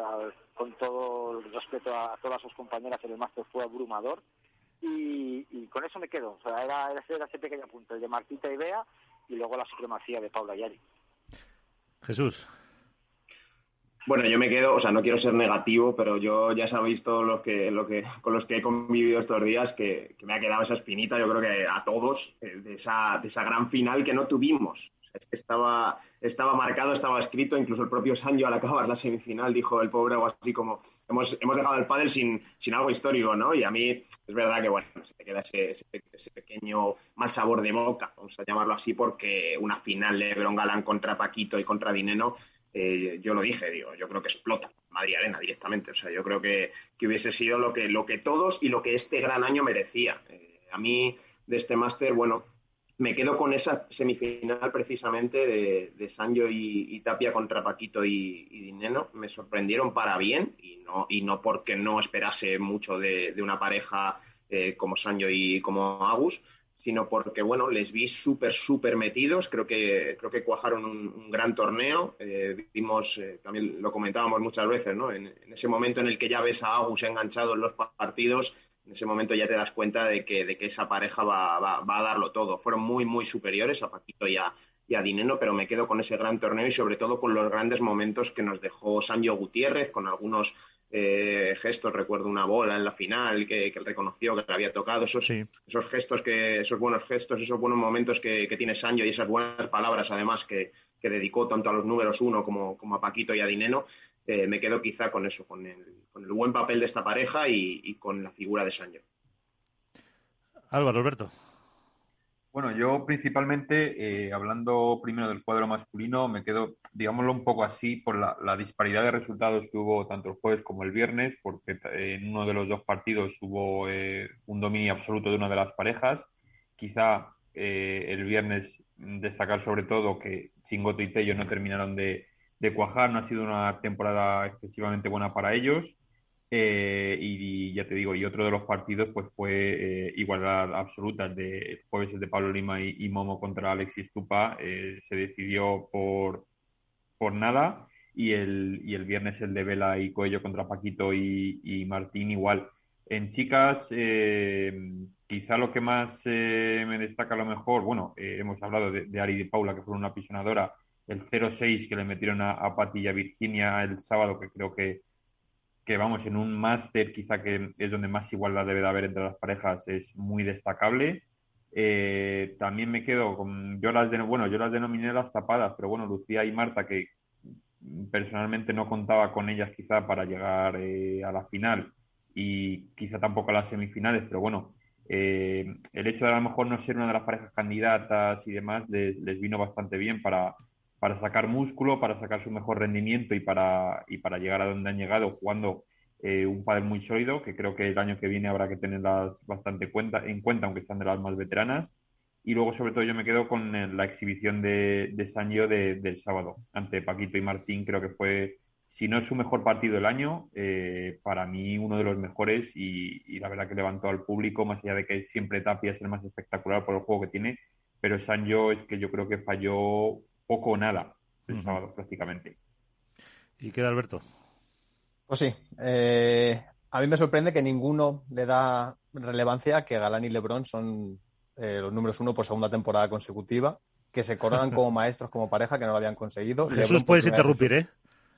con todo el respeto a todas sus compañeras en el máster fue abrumador y, con eso me quedo. O sea era, era ese pequeño punto el de Martita y Bea y luego la supremacía de Paula Yari. Jesús. Bueno, yo me quedo, o sea, no quiero ser negativo, pero yo ya sabéis todos los que, lo que, con los que he convivido estos días que, me ha quedado esa espinita, yo creo que a todos, eh, de esa, de esa gran final que no tuvimos. Es que estaba, estaba marcado, estaba escrito, incluso el propio Sancho al acabar la semifinal dijo el pobre algo así como hemos, hemos dejado el pádel sin, sin algo histórico, ¿no? Y a mí es verdad que, bueno, se queda ese, pequeño mal sabor de boca, vamos a llamarlo así, porque una final de Lebron Galán contra Paquito y contra Dineno eh, yo lo dije, digo, yo creo que explota Madrid Arena directamente. O sea, yo creo que, hubiese sido lo que, lo que todos y lo que este gran año merecía. Eh, a mí, de este máster, bueno, me quedo con esa semifinal precisamente de, de Sancho y, Tapia contra Paquito y, Dineno. Me sorprendieron para bien y no, y no porque no esperase mucho de, una pareja eh, como Sancho y como Agus, sino porque, bueno, les vi súper, súper metidos. Creo que, creo que cuajaron un, gran torneo. Eh, vimos, eh, también lo comentábamos muchas veces, ¿no? En, ese momento en el que ya ves a Agus enganchado en los partidos, en ese momento ya te das cuenta de que, de que esa pareja va, va, a darlo todo. Fueron muy, muy superiores a Paquito y a, y a Dineno, pero me quedo con ese gran torneo y sobre todo con los grandes momentos que nos dejó Sancho Gutiérrez, con algunos eh, gestos, recuerdo una bola en la final que, él reconoció que le había tocado, esos, esos gestos, que, esos buenos gestos, esos buenos momentos que, tiene Sancho y esas buenas palabras además que, dedicó tanto a los números uno como, como a Paquito y a Dineno, eh, me quedo quizá con eso, con el, con el buen papel de esta pareja y, con la figura de Sancho. Álvaro, Alberto. Bueno, yo principalmente, eh, hablando primero del cuadro masculino, me quedo, digámoslo un poco así, por la, disparidad de resultados que hubo tanto el jueves como el viernes, porque en uno de los dos partidos hubo eh, un dominio absoluto de una de las parejas. Quizá eh, el viernes destacar sobre todo que Chingoto y Tello no terminaron de, de cuajar, no ha sido una temporada excesivamente buena para ellos. Eh, y, ya te digo, y otro de los partidos pues fue eh, igualdad absoluta, el de jueves el de Pablo Lima y, Momo contra Alexis Tupa, eh, se decidió por, por nada, y el, y el viernes el de Vela y Coello contra Paquito y, Martín igual. En chicas, quizá lo que más me destaca a lo mejor, bueno, hemos hablado de, de, Ari y de Paula, que fueron una apisonadora, el 0-6 que le metieron a, a y a Virginia el sábado, que creo que que vamos, en un máster quizá que es donde más igualdad debe de haber entre las parejas, es muy destacable. Eh, también me quedo con, yo las, de, bueno, yo las denominé las tapadas, pero bueno, Lucía y Marta, que personalmente no contaba con ellas quizá para llegar eh, a la final y quizá tampoco a las semifinales, pero bueno, eh, el hecho de a lo mejor no ser una de las parejas candidatas y demás les vino bastante bien para, para sacar músculo, para sacar su mejor rendimiento y para, y para llegar a donde han llegado jugando eh, un padre muy sólido, que creo que el año que viene habrá que tenerlas bastante cuenta, en cuenta, aunque sean de las más veteranas. Y luego, sobre todo, yo me quedo con eh, la exhibición de, de Sancho del sábado ante Paquito y Martín. Creo que fue, si no es su mejor partido del año, eh, para mí uno de los mejores y, la verdad que levantó al público, más allá de que siempre Tapia es el más espectacular por el juego que tiene, pero Sancho es que yo creo que falló poco o nada el sábado prácticamente. ¿Y queda Alberto? Pues sí. Eh, a mí me sorprende que ninguno le da relevancia que Galán y Lebron son eh, los números uno por segunda temporada consecutiva, que se coronan como maestros, como pareja, que no lo habían conseguido. Jesús, puedes interrumpir, ¿eh?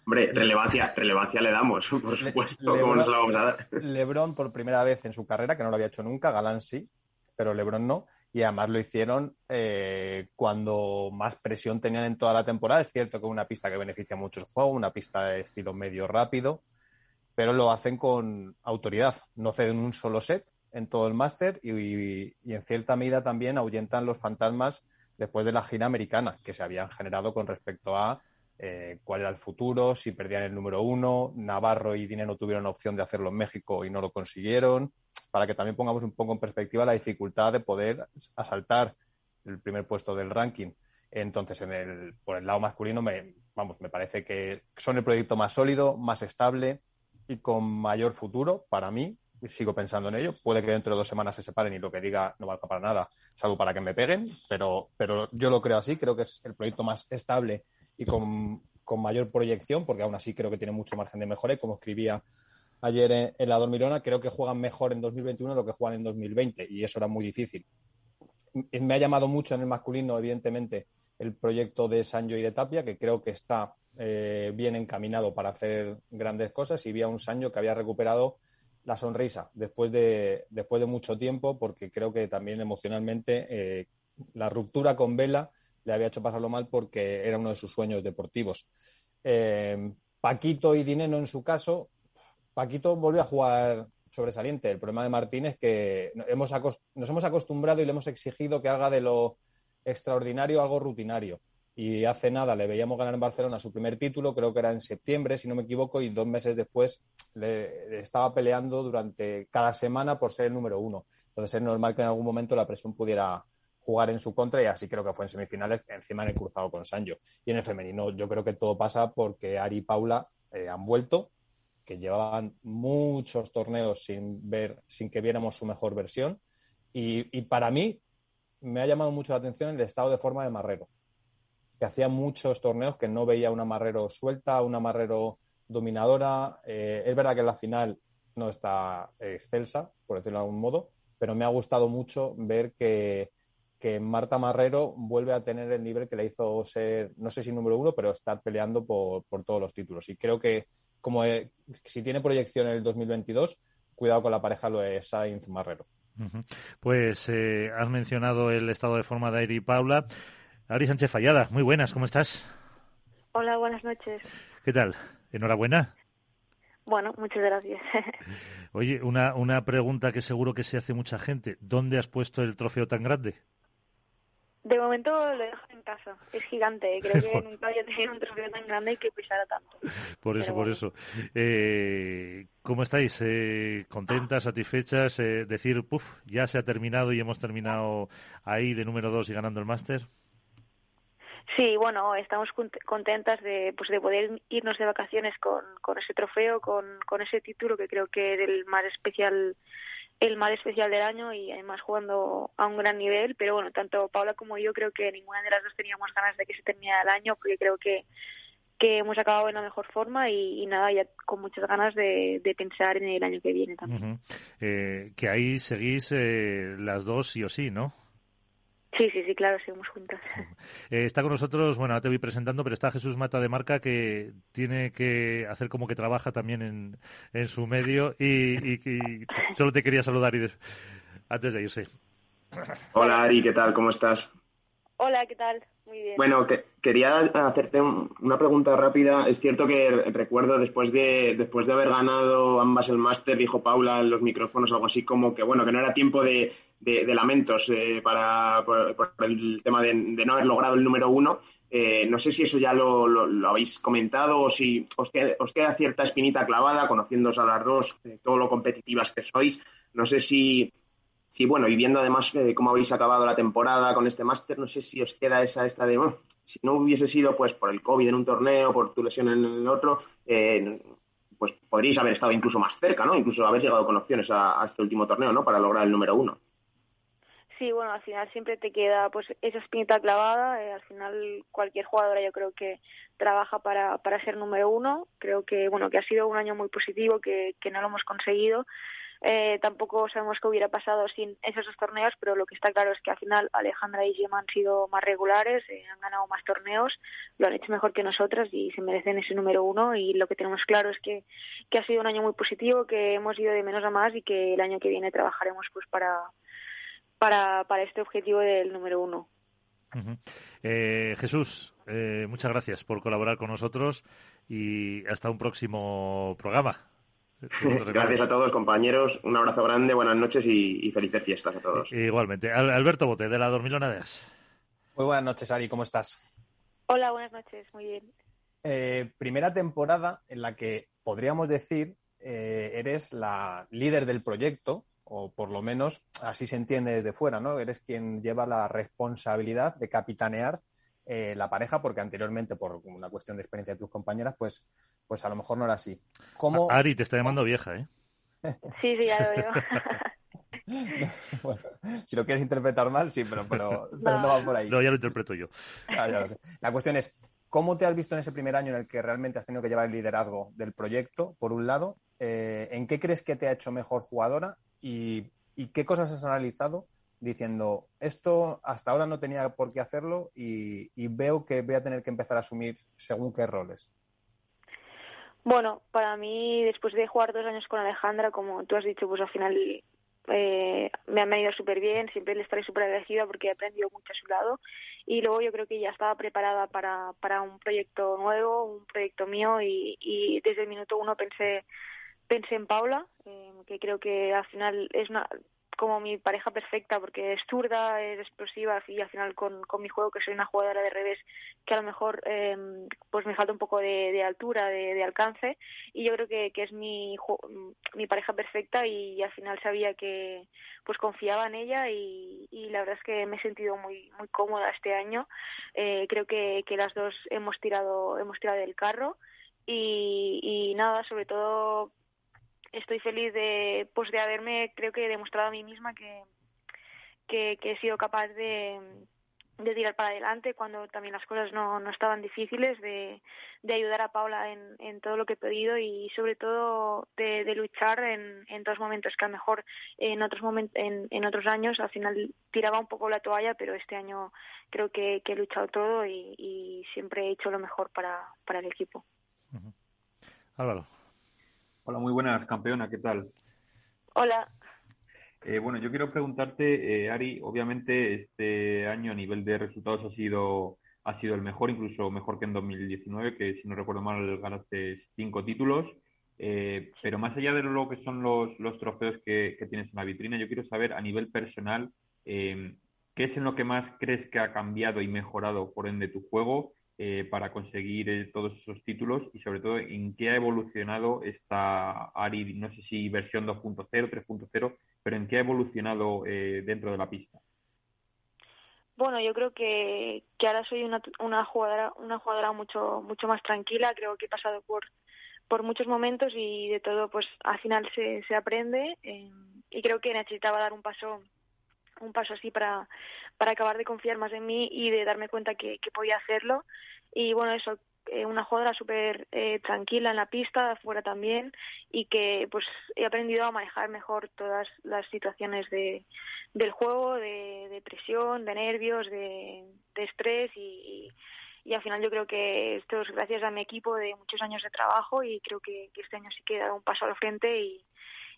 Hombre, relevancia, relevancia le damos, por supuesto, ¿cómo nos la vamos a dar? Lebron por primera vez en su carrera, que no lo había hecho nunca, Galán sí, pero Lebron no y además lo hicieron eh, cuando más presión tenían en toda la temporada. Es cierto que es una pista que beneficia mucho el juego, una pista de estilo medio rápido, pero lo hacen con autoridad. No ceden un solo set en todo el máster y, en cierta medida también ahuyentan los fantasmas después de la gira americana que se habían generado con respecto a eh, cuál era el futuro, si perdían el número uno, Navarro y Dinero tuvieron opción de hacerlo en México y no lo consiguieron para que también pongamos un poco en perspectiva la dificultad de poder asaltar el primer puesto del ranking. Entonces, en el, por el lado masculino, me, vamos, me parece que son el proyecto más sólido, más estable y con mayor futuro para mí. Sigo pensando en ello. Puede que dentro de dos semanas se separen y lo que diga no valga para nada, salvo para que me peguen, pero, pero yo lo creo así. Creo que es el proyecto más estable y con, con mayor proyección, porque aún así creo que tiene mucho margen de mejora. Y como escribía ayer en, la Dormirona, creo que juegan mejor en 2021 de lo que juegan en 2020 y eso era muy difícil. Me ha llamado mucho en el masculino, evidentemente, el proyecto de Sancho y de Tapia, que creo que está eh, bien encaminado para hacer grandes cosas y vi a un Sancho que había recuperado la sonrisa después de, después de mucho tiempo, porque creo que también emocionalmente eh, la ruptura con Vela le había hecho pasarlo mal porque era uno de sus sueños deportivos. Eh, Paquito y Dineno, en su caso, Paquito volvió a jugar sobresaliente. El problema de Martín es que hemos nos hemos acostumbrado y le hemos exigido que haga de lo extraordinario algo rutinario. Y hace nada le veíamos ganar en Barcelona su primer título, creo que era en septiembre, si no me equivoco, y dos meses después le, estaba peleando durante cada semana por ser el número uno. Entonces es normal que en algún momento la presión pudiera jugar en su contra y así creo que fue en semifinales, encima en el cruzado con Sancho. Y en el femenino yo creo que todo pasa porque Ari y Paula eh, han vuelto, que llevaban muchos torneos sin ver, sin que viéramos su mejor versión. Y, para mí me ha llamado mucho la atención el estado de forma de Marrero, que hacía muchos torneos que no veía una Marrero suelta, una Marrero dominadora. Eh, es verdad que en la final no está excelsa, por decirlo de algún modo, pero me ha gustado mucho ver que, Marta Marrero vuelve a tener el nivel que le hizo ser, no sé si número uno, pero estar peleando por, todos los títulos. Y creo que como si tiene proyección en el 2022, cuidado con la pareja lo es Sainz Marrero. Pues eh, has mencionado el estado de forma de Airi y Paula. Ari Sánchez Fallada, muy buenas, ¿cómo estás? Hola, buenas noches. ¿Qué tal? ¿Enhorabuena? Bueno, muchas gracias. Oye, una, una pregunta que seguro que se hace mucha gente. ¿Dónde has puesto el trofeo tan grande? De momento lo dejo en casa. Es gigante. Creo que nunca había tenido un trofeo tan grande y que pesara tanto. Por eso, por eso. Eh, ¿Cómo estáis? Eh, ¿Contentas, satisfechas? Eh, decir, puff, ya se ha terminado y hemos terminado ahí de número dos y ganando el máster. Sí, bueno, estamos contentas de, pues, de poder irnos de vacaciones con, con ese trofeo, con, con ese título que creo que es el más especial el más especial del año y además jugando a un gran nivel, pero bueno, tanto Paula como yo creo que ninguna de las dos teníamos ganas de que se terminara el año porque creo que, que hemos acabado en la mejor forma y, nada, ya con muchas ganas de, de, pensar en el año que viene también. eh, que ahí seguís eh, las dos sí o sí, ¿no? Sí, sí, sí, claro, seguimos juntas. Eh, está con nosotros, bueno, ahora te voy presentando, pero está Jesús Mata de Marca que tiene que hacer como que trabaja también en, en su medio y, solo te quería saludar y antes de irse. Hola Ari, ¿qué tal? ¿Cómo estás? Hola, ¿qué tal? Bueno, que, quería hacerte una pregunta rápida. Es cierto que recuerdo después de, después de haber ganado ambas el máster, dijo Paula en los micrófonos algo así como que bueno, que no era tiempo de, de, lamentos eh, para, por, el tema de, no haber logrado el número uno. Eh, no sé si eso ya lo, lo, habéis comentado o si os queda, os queda, cierta espinita clavada, conociéndoos a las dos, eh, todo lo competitivas que sois. No sé si, si bueno, y viendo además cómo habéis acabado la temporada con este máster, no sé si os queda esa esta de, si no hubiese sido pues por el COVID en un torneo, por tu lesión en el otro, pues podríais haber estado incluso más cerca, ¿no? Incluso haber llegado con opciones a, a este último torneo, ¿no? Para lograr el número uno. Sí, bueno, al final siempre te queda pues esa espinita clavada. Eh, al final cualquier jugadora yo creo que trabaja para, para ser número uno. Creo que bueno que ha sido un año muy positivo, que, que no lo hemos conseguido. Eh, tampoco sabemos qué hubiera pasado sin esos dos torneos, pero lo que está claro es que al final Alejandra y Gemma han sido más regulares, eh, han ganado más torneos, lo han hecho mejor que nosotras y se merecen ese número uno. Y lo que tenemos claro es que, que ha sido un año muy positivo, que hemos ido de menos a más y que el año que viene trabajaremos pues para para, para este objetivo del número uno. Eh, Jesús, eh, muchas gracias por colaborar con nosotros y hasta un próximo programa. Gracias a todos, compañeros. Un abrazo grande, buenas noches y, felices fiestas a todos. Igualmente. Alberto Bote, de la Dormilonadeas. Muy buenas noches, Ari. ¿Cómo estás? Hola, buenas noches. Muy bien. Eh, primera temporada en la que podríamos decir eres la líder del proyecto o por lo menos así se entiende desde fuera, ¿no? Eres quien lleva la responsabilidad de capitanear eh, la pareja, porque anteriormente, por una cuestión de experiencia de tus compañeras, pues, pues a lo mejor no era así. ¿Cómo... Ari, te está llamando vieja, ¿eh? Sí, sí, ya lo veo. bueno, si lo quieres interpretar mal, sí, pero, pero, no. va por ahí. No, ya lo interpreto yo. Ah, ya lo sé. La cuestión es, ¿cómo te has visto en ese primer año en el que realmente has tenido que llevar el liderazgo del proyecto, por un lado? Eh, ¿En qué crees que te ha hecho mejor jugadora? y, qué cosas has analizado diciendo, esto hasta ahora no tenía por qué hacerlo y, veo que voy a tener que empezar a asumir según qué roles? Bueno, para mí, después de jugar dos años con Alejandra, como tú has dicho, pues al final eh, me ha ido súper bien, siempre le estaré súper agradecida porque he aprendido mucho a su lado y luego yo creo que ya estaba preparada para, para un proyecto nuevo, un proyecto mío y, y desde el minuto uno pensé pensé en Paula, eh, que creo que al final es una como mi pareja perfecta porque es zurda, es explosiva y al final con, con mi juego que soy una jugadora de revés que a lo mejor eh, pues me falta un poco de, altura, de, de, alcance y yo creo que, que es mi, mi pareja perfecta y, al final sabía que pues confiaba en ella y, y, la verdad es que me he sentido muy muy cómoda este año. Eh, creo que, que las dos hemos tirado hemos tirado del carro y, y nada, sobre todo estoy feliz de pues de haberme creo que demostrado a mí misma que que, he sido capaz de, de tirar para adelante cuando también las cosas no, no estaban difíciles, de, de ayudar a Paula en, en todo lo que he pedido y sobre todo de, luchar en, en dos momentos que a lo mejor en otros momentos en, en otros años al final tiraba un poco la toalla, pero este año creo que, he luchado todo y, siempre he hecho lo mejor para, para el equipo. Uh. Álvaro. Hola, muy buenas, campeona, ¿qué tal? Hola. Eh, bueno, yo quiero preguntarte, eh, Ari, obviamente este año a nivel de resultados ha sido, ha sido el mejor, incluso mejor que en 2019, que si no recuerdo mal ganaste cinco títulos, eh, pero más allá de lo que son los, los trofeos que, que, tienes en la vitrina, yo quiero saber a nivel personal, ¿qué es en lo que más crees que ha cambiado y mejorado por ende tu juego? Eh, para conseguir eh, todos esos títulos y sobre todo en qué ha evolucionado esta ARI, no sé si versión 2.0, 3.0, pero en qué ha evolucionado eh, dentro de la pista. Bueno, yo creo que, ahora soy una, una jugadora una jugadora mucho mucho más tranquila. Creo que he pasado por por muchos momentos y de todo, pues al final se, se aprende eh, y creo que necesitaba dar un paso un paso así para, para acabar de confiar más en mí y de darme cuenta que, que podía hacerlo. Y bueno, eso, eh, una jugadora súper eh, tranquila en la pista, afuera también, y que pues he aprendido a manejar mejor todas las situaciones de, del juego, de, de presión, de nervios, de, de estrés y, y, al final yo creo que esto es gracias a mi equipo de muchos años de trabajo y creo que, que este año sí que he dado un paso al frente y,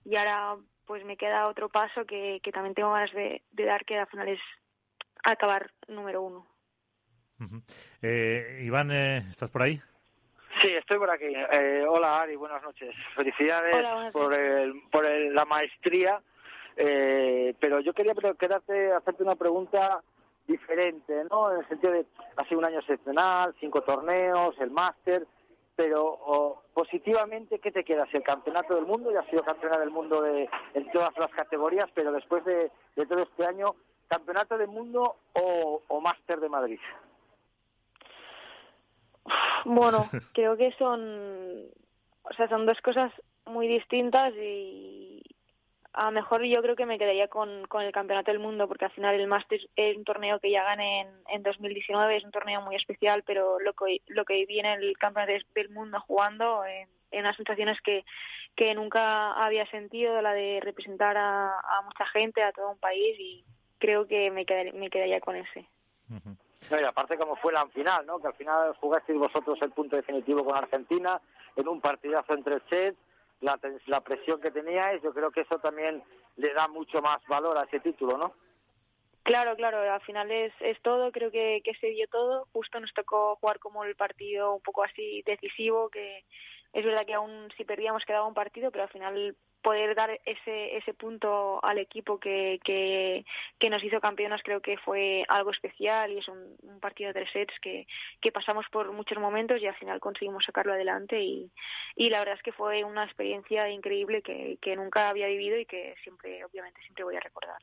y ahora pues me queda otro paso que, que también tengo ganas de, de, dar, que al final es acabar número uno. Uh -huh. eh, Iván, eh, ¿estás por ahí? Sí, estoy por aquí. Eh, hola Ari, buenas noches. Felicidades hola, buenas por, el, por el, la maestría, eh, pero yo quería quedarte, hacerte una pregunta diferente, ¿no? En el sentido de, ha sido un año excepcional, cinco torneos, el máster, pero o, positivamente, ¿qué te quedas? El campeonato del mundo, ya has sido campeona del mundo de, en todas las categorías, pero después de, de todo este año, ¿campeonato del mundo o, o máster de Madrid? Bueno, creo que son, o sea, son dos cosas muy distintas y a lo mejor yo creo que me quedaría con, con el Campeonato del Mundo porque al final el Máster es un torneo que ya gané en, en 2019, es un torneo muy especial, pero lo que, lo que vi en el Campeonato del Mundo jugando, en, en unas sensaciones que, que nunca había sentido, la de representar a, a mucha gente, a todo un país y creo que me quedaría, me quedaría con ese. Uh -huh. No, y aparte como fue la final, ¿no? Que al final jugasteis vosotros el punto definitivo con Argentina en un partidazo entre sets, la, la presión que teníais, yo creo que eso también le da mucho más valor a ese título, ¿no? Claro, claro, al final es, es todo, creo que, que se dio todo, justo nos tocó jugar como el partido un poco así decisivo, que es verdad que aún si perdíamos quedaba un partido, pero al final poder dar ese ese punto al equipo que, que, nos hizo campeonas creo que fue algo especial y es un, un partido de tres sets que, que pasamos por muchos momentos y al final conseguimos sacarlo adelante y, y la verdad es que fue una experiencia increíble que, que nunca había vivido y que siempre, obviamente, siempre voy a recordar.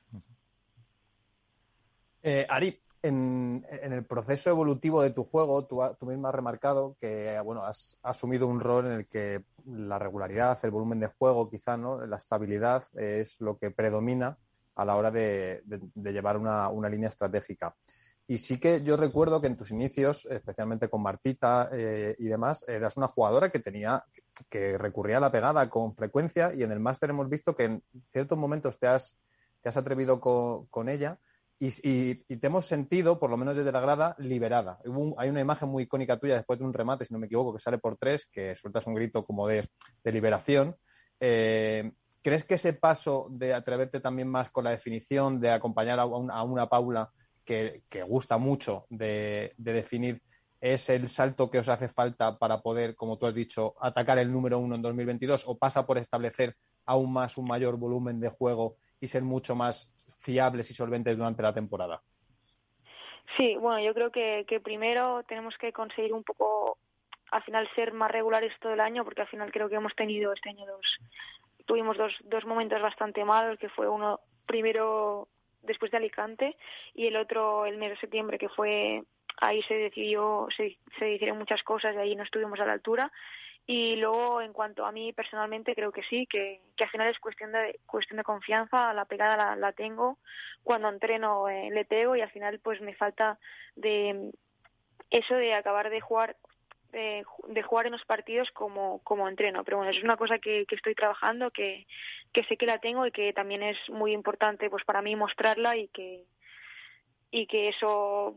Eh, Ari, en, el proceso evolutivo de tu juego, tú, mismo has remarcado que bueno, has, asumido un rol en el que la regularidad, el volumen de juego, quizá, ¿no? la estabilidad es lo que predomina a la hora de, llevar una, línea estratégica. Y sí que yo recuerdo que en tus inicios, especialmente con Martita eh, y demás, eras una jugadora que tenía, que recurría a la pegada con frecuencia y en el máster hemos visto que en ciertos momentos te has, te has atrevido con ella y, te hemos sentido, por lo menos desde la grada, liberada. Un, hay una imagen muy icónica tuya después de un remate, si no me equivoco, que sale por tres, que sueltas un grito como de, liberación. Eh, ¿Crees que ese paso de atreverte también más con la definición, de acompañar a, un, a una Paula que, que gusta mucho de, de, definir, es el salto que os hace falta para poder, como tú has dicho, atacar el número uno en 2022 o pasa por establecer aún más un mayor volumen de juego y ser mucho más fiables y solventes durante la temporada? Sí, bueno, yo creo que, primero tenemos que conseguir un poco, al final, ser más regulares todo el año, porque al final creo que hemos tenido este año dos, tuvimos dos, dos momentos bastante malos, que fue uno primero después de Alicante y el otro el mes de septiembre, que fue ahí se decidió, se, se hicieron muchas cosas y ahí no estuvimos a la altura. Y luego, en cuanto a mí personalmente, creo que sí, que, que al final es cuestión de, cuestión de confianza, la pegada la, la tengo, cuando entreno eh, le pego y al final pues me falta de eso de acabar de jugar de, de, jugar en los partidos como, como entreno. Pero bueno, es una cosa que, que estoy trabajando, que, que sé que la tengo y que también es muy importante pues para mí mostrarla y que, y que eso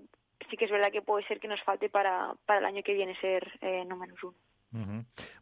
sí que es verdad que puede ser que nos falte para, para el año que viene ser eh, número uno.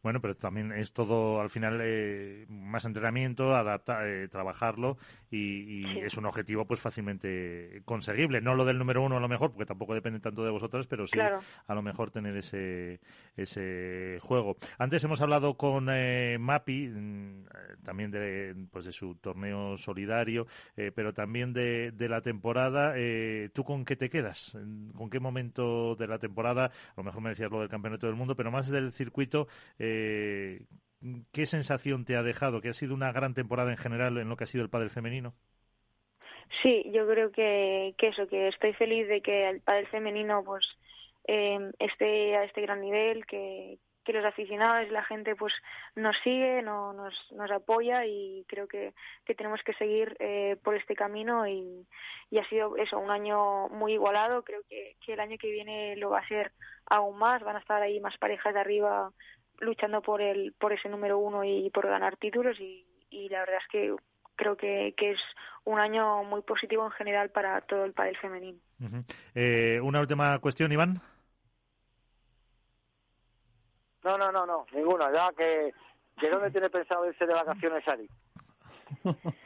Bueno, pero también es todo al final eh, más entrenamiento, adaptar, eh, trabajarlo y, y sí. es un objetivo pues fácilmente conseguible. No lo del número uno a lo mejor, porque tampoco depende tanto de vosotros, pero sí claro. a lo mejor tener ese, ese juego. Antes hemos hablado con eh, Mapi, mm, también de, pues de su torneo solidario, eh, pero también de, de la temporada. Eh, ¿Tú con qué te quedas? ¿Con qué momento de la temporada? A lo mejor me decías lo del campeonato del mundo, pero más del circuito circuito, eh, ¿qué sensación te ha dejado? ¿Que ha sido una gran temporada en general en lo que ha sido el pádel femenino? Sí, yo creo que, eso, que estoy feliz de que el pádel femenino pues eh, esté a este gran nivel, que, que los aficionados, la gente pues nos sigue, no, nos, nos apoya y creo que, tenemos que seguir eh, por este camino y, ha sido eso, un año muy igualado, creo que, que el año que viene lo va a ser aún más, van a estar ahí más parejas de arriba luchando por el, por ese número uno y por ganar títulos y, y la verdad es que creo que, que, es un año muy positivo en general para todo el pádel femenino. Eh, una última cuestión, Iván. No, no, no, no, ninguna. Ya que, que dónde tiene pensado irse de vacaciones, Ari.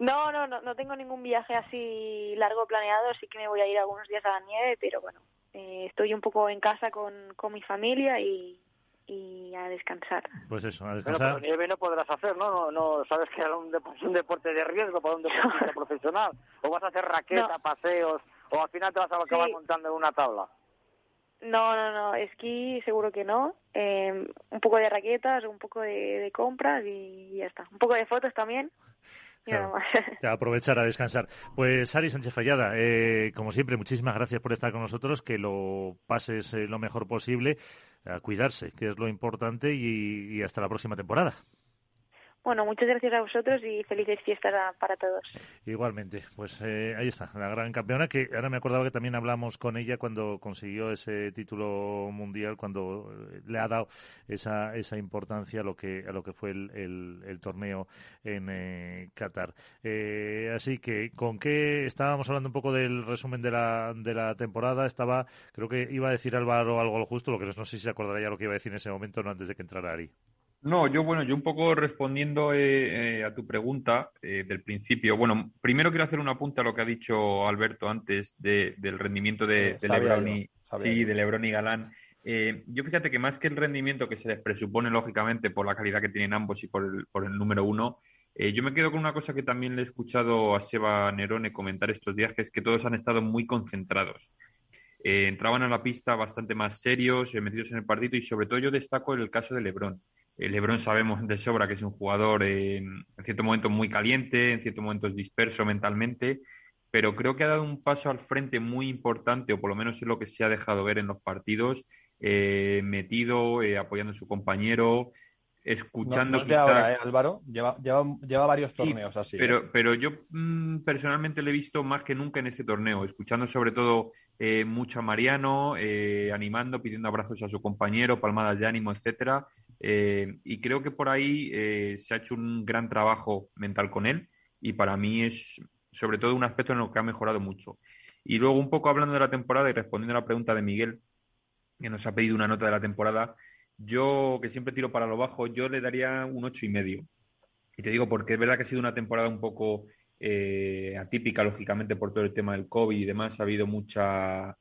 No, no, no, no tengo ningún viaje así largo planeado. Sí que me voy a ir algunos días a la nieve, pero bueno, eh, estoy un poco en casa con, con mi familia y, y a descansar. Pues eso, a descansar. Bueno, pero nieve no podrás hacer, ¿no? No, no sabes que era un, deporte, un deporte de riesgo para un deportista profesional. O vas a hacer raqueta, no. paseos, o al final te vas a acabar sí. montando en una tabla. No, no, no, esquí seguro que no. Eh, un poco de raquetas, un poco de, de compras y ya está. Un poco de fotos también. Claro, aprovechar a descansar. Pues Ari Sánchez Fallada, eh, como siempre, muchísimas gracias por estar con nosotros, que lo pases eh, lo mejor posible, a cuidarse, que es lo importante, y, y hasta la próxima temporada. Bueno, muchas gracias a vosotros y felices fiestas para todos. Igualmente, pues eh, ahí está, la gran campeona, que ahora me acordaba que también hablamos con ella cuando consiguió ese título mundial, cuando le ha dado esa, esa importancia a lo que, a lo que fue el, el, torneo en eh, Qatar. Eh, así que, ¿con qué estábamos hablando un poco del resumen de la, de la temporada? Estaba, creo que iba a decir Álvaro algo justo, lo que no sé si se acordará ya lo que iba a decir en ese momento, no antes de que entrara Ari. No, yo bueno, yo un poco respondiendo eh, eh, a tu pregunta eh, del principio. Bueno, primero quiero hacer un apunte a lo que ha dicho Alberto antes de, del rendimiento de, de Lebron y sí, de Lebron y Galán. Eh, yo fíjate que más que el rendimiento que se les presupone lógicamente por la calidad que tienen ambos y por el, por el número uno, eh, yo me quedo con una cosa que también le he escuchado a Seba Nerone comentar estos días, que es que todos han estado muy concentrados. Eh, entraban a la pista bastante más serios, metidos en el partido y sobre todo yo destaco el caso de Lebron. Lebron sabemos de sobra que es un jugador eh, en cierto momento muy caliente, en cierto momento disperso mentalmente, pero creo que ha dado un paso al frente muy importante, o por lo menos es lo que se ha dejado ver en los partidos, eh, metido, eh, apoyando a su compañero, escuchando. No, no es de ahora, ¿eh, Álvaro? Lleva, lleva, lleva varios torneos sí, así. Pero, ¿eh? pero yo mmm, personalmente le he visto más que nunca en este torneo, escuchando sobre todo eh, mucho a Mariano, eh, animando, pidiendo abrazos a su compañero, palmadas de ánimo, etcétera. Y creo que por ahí eh, se ha hecho un gran trabajo mental con él y para mí es sobre todo un aspecto en lo que ha mejorado mucho. Y luego un poco hablando de la temporada y respondiendo a la pregunta de Miguel, que nos ha pedido una nota de la temporada, yo que siempre tiro para lo bajo, yo le daría un ocho y medio. Y te digo porque es verdad que ha sido una temporada un poco eh, atípica, lógicamente, por todo el tema del COVID y demás. Ha habido mucha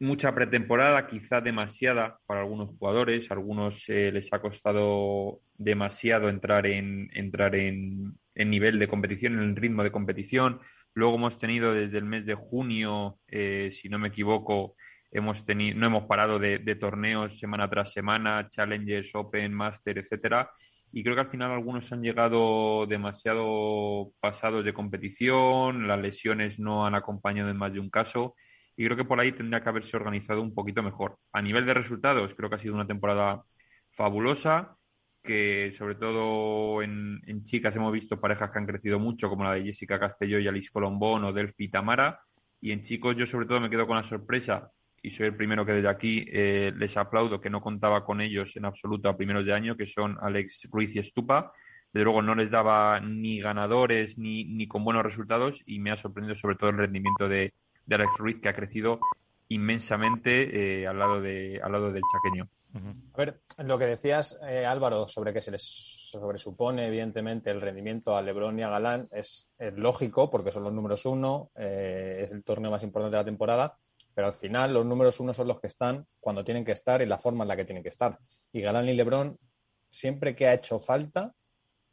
mucha pretemporada, quizá demasiada para algunos jugadores. A algunos eh, les ha costado demasiado entrar en entrar en, nivel de competición, en el ritmo de competición. Luego hemos tenido desde el mes de junio, eh, si no me equivoco, hemos tenido, no hemos parado de, torneos semana tras semana, Challengers, Open, Master, etcétera. Y creo que al final algunos han llegado demasiado pasados de competición, las lesiones no han acompañado en más de un caso. Y creo que por ahí tendría que haberse organizado un poquito mejor. A nivel de resultados, creo que ha sido una temporada fabulosa que sobre todo en, chicas hemos visto parejas que han crecido mucho, como la de Jessica Castelló y Alice Colombón o Delphi Tamara. Y en chicos yo sobre todo me quedo con la sorpresa, y soy el primero que desde aquí eh, les aplaudo, que no contaba con ellos en absoluto a primeros de año, que son Alex Ruiz y Estupa. Desde luego no les daba ni ganadores ni, ni con buenos resultados y me ha sorprendido sobre todo el rendimiento de, Alex Ruiz, que ha crecido inmensamente eh, al, lado de, al lado del chaqueño. A ver, lo que decías, eh, Álvaro, sobre que se les sobresupone, evidentemente, el rendimiento a Lebron y a Galán, es, lógico, porque son los números uno, eh, es el torneo más importante de la temporada, pero al final los números uno son los que están cuando tienen que estar y la forma en la que tienen que estar. Y Galán y Lebron, siempre que ha hecho falta,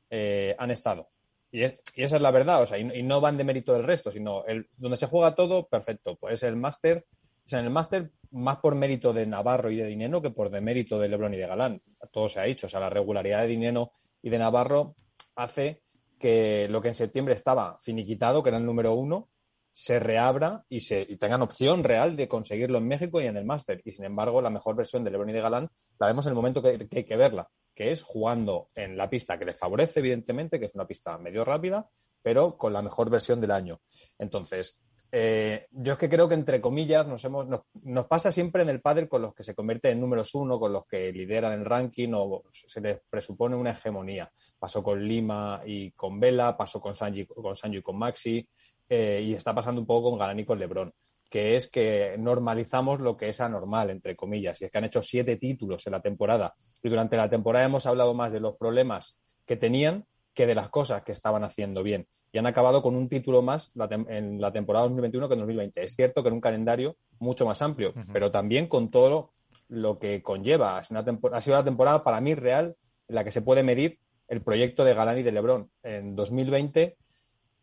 eh, han estado. Y, esa es la verdad, o sea, y, no van de mérito del resto, sino el, donde se juega todo, perfecto. Pues el máster o sea, en el máster, más por mérito de Navarro y de Dineno que por demérito de Lebron y de Galán. Todo se ha dicho. O sea, la regularidad de Dineno y de Navarro hace que lo que en septiembre estaba finiquitado, que era el número uno, se reabra y, se, tengan opción real de conseguirlo en México y en el máster. Y sin embargo, la mejor versión de Lebron y de Galán la vemos en el momento que, hay que verla, que es jugando en la pista que les favorece, evidentemente, que es una pista medio rápida, pero con la mejor versión del año. Entonces, eh, yo es que creo que, entre comillas, nos, hemos, nos, pasa siempre en el pádel con los que se convierten en números uno, con los que lideran el ranking o se les presupone una hegemonía. Pasó con Lima y con Vela, pasó con Sanji, con y con Maxi eh, y está pasando un poco con Galán y con Lebron, que es que normalizamos lo que es anormal, entre comillas, y es que han hecho siete títulos en la temporada y durante la temporada hemos hablado más de los problemas que tenían que de las cosas que estaban haciendo bien y han acabado con un título más en la temporada 2021 que en 2020. Es cierto que en un calendario mucho más amplio, pero también con todo lo que conlleva. ha sido una temporada para mí real en la que se puede medir el proyecto de Galán y de Lebron. En 2020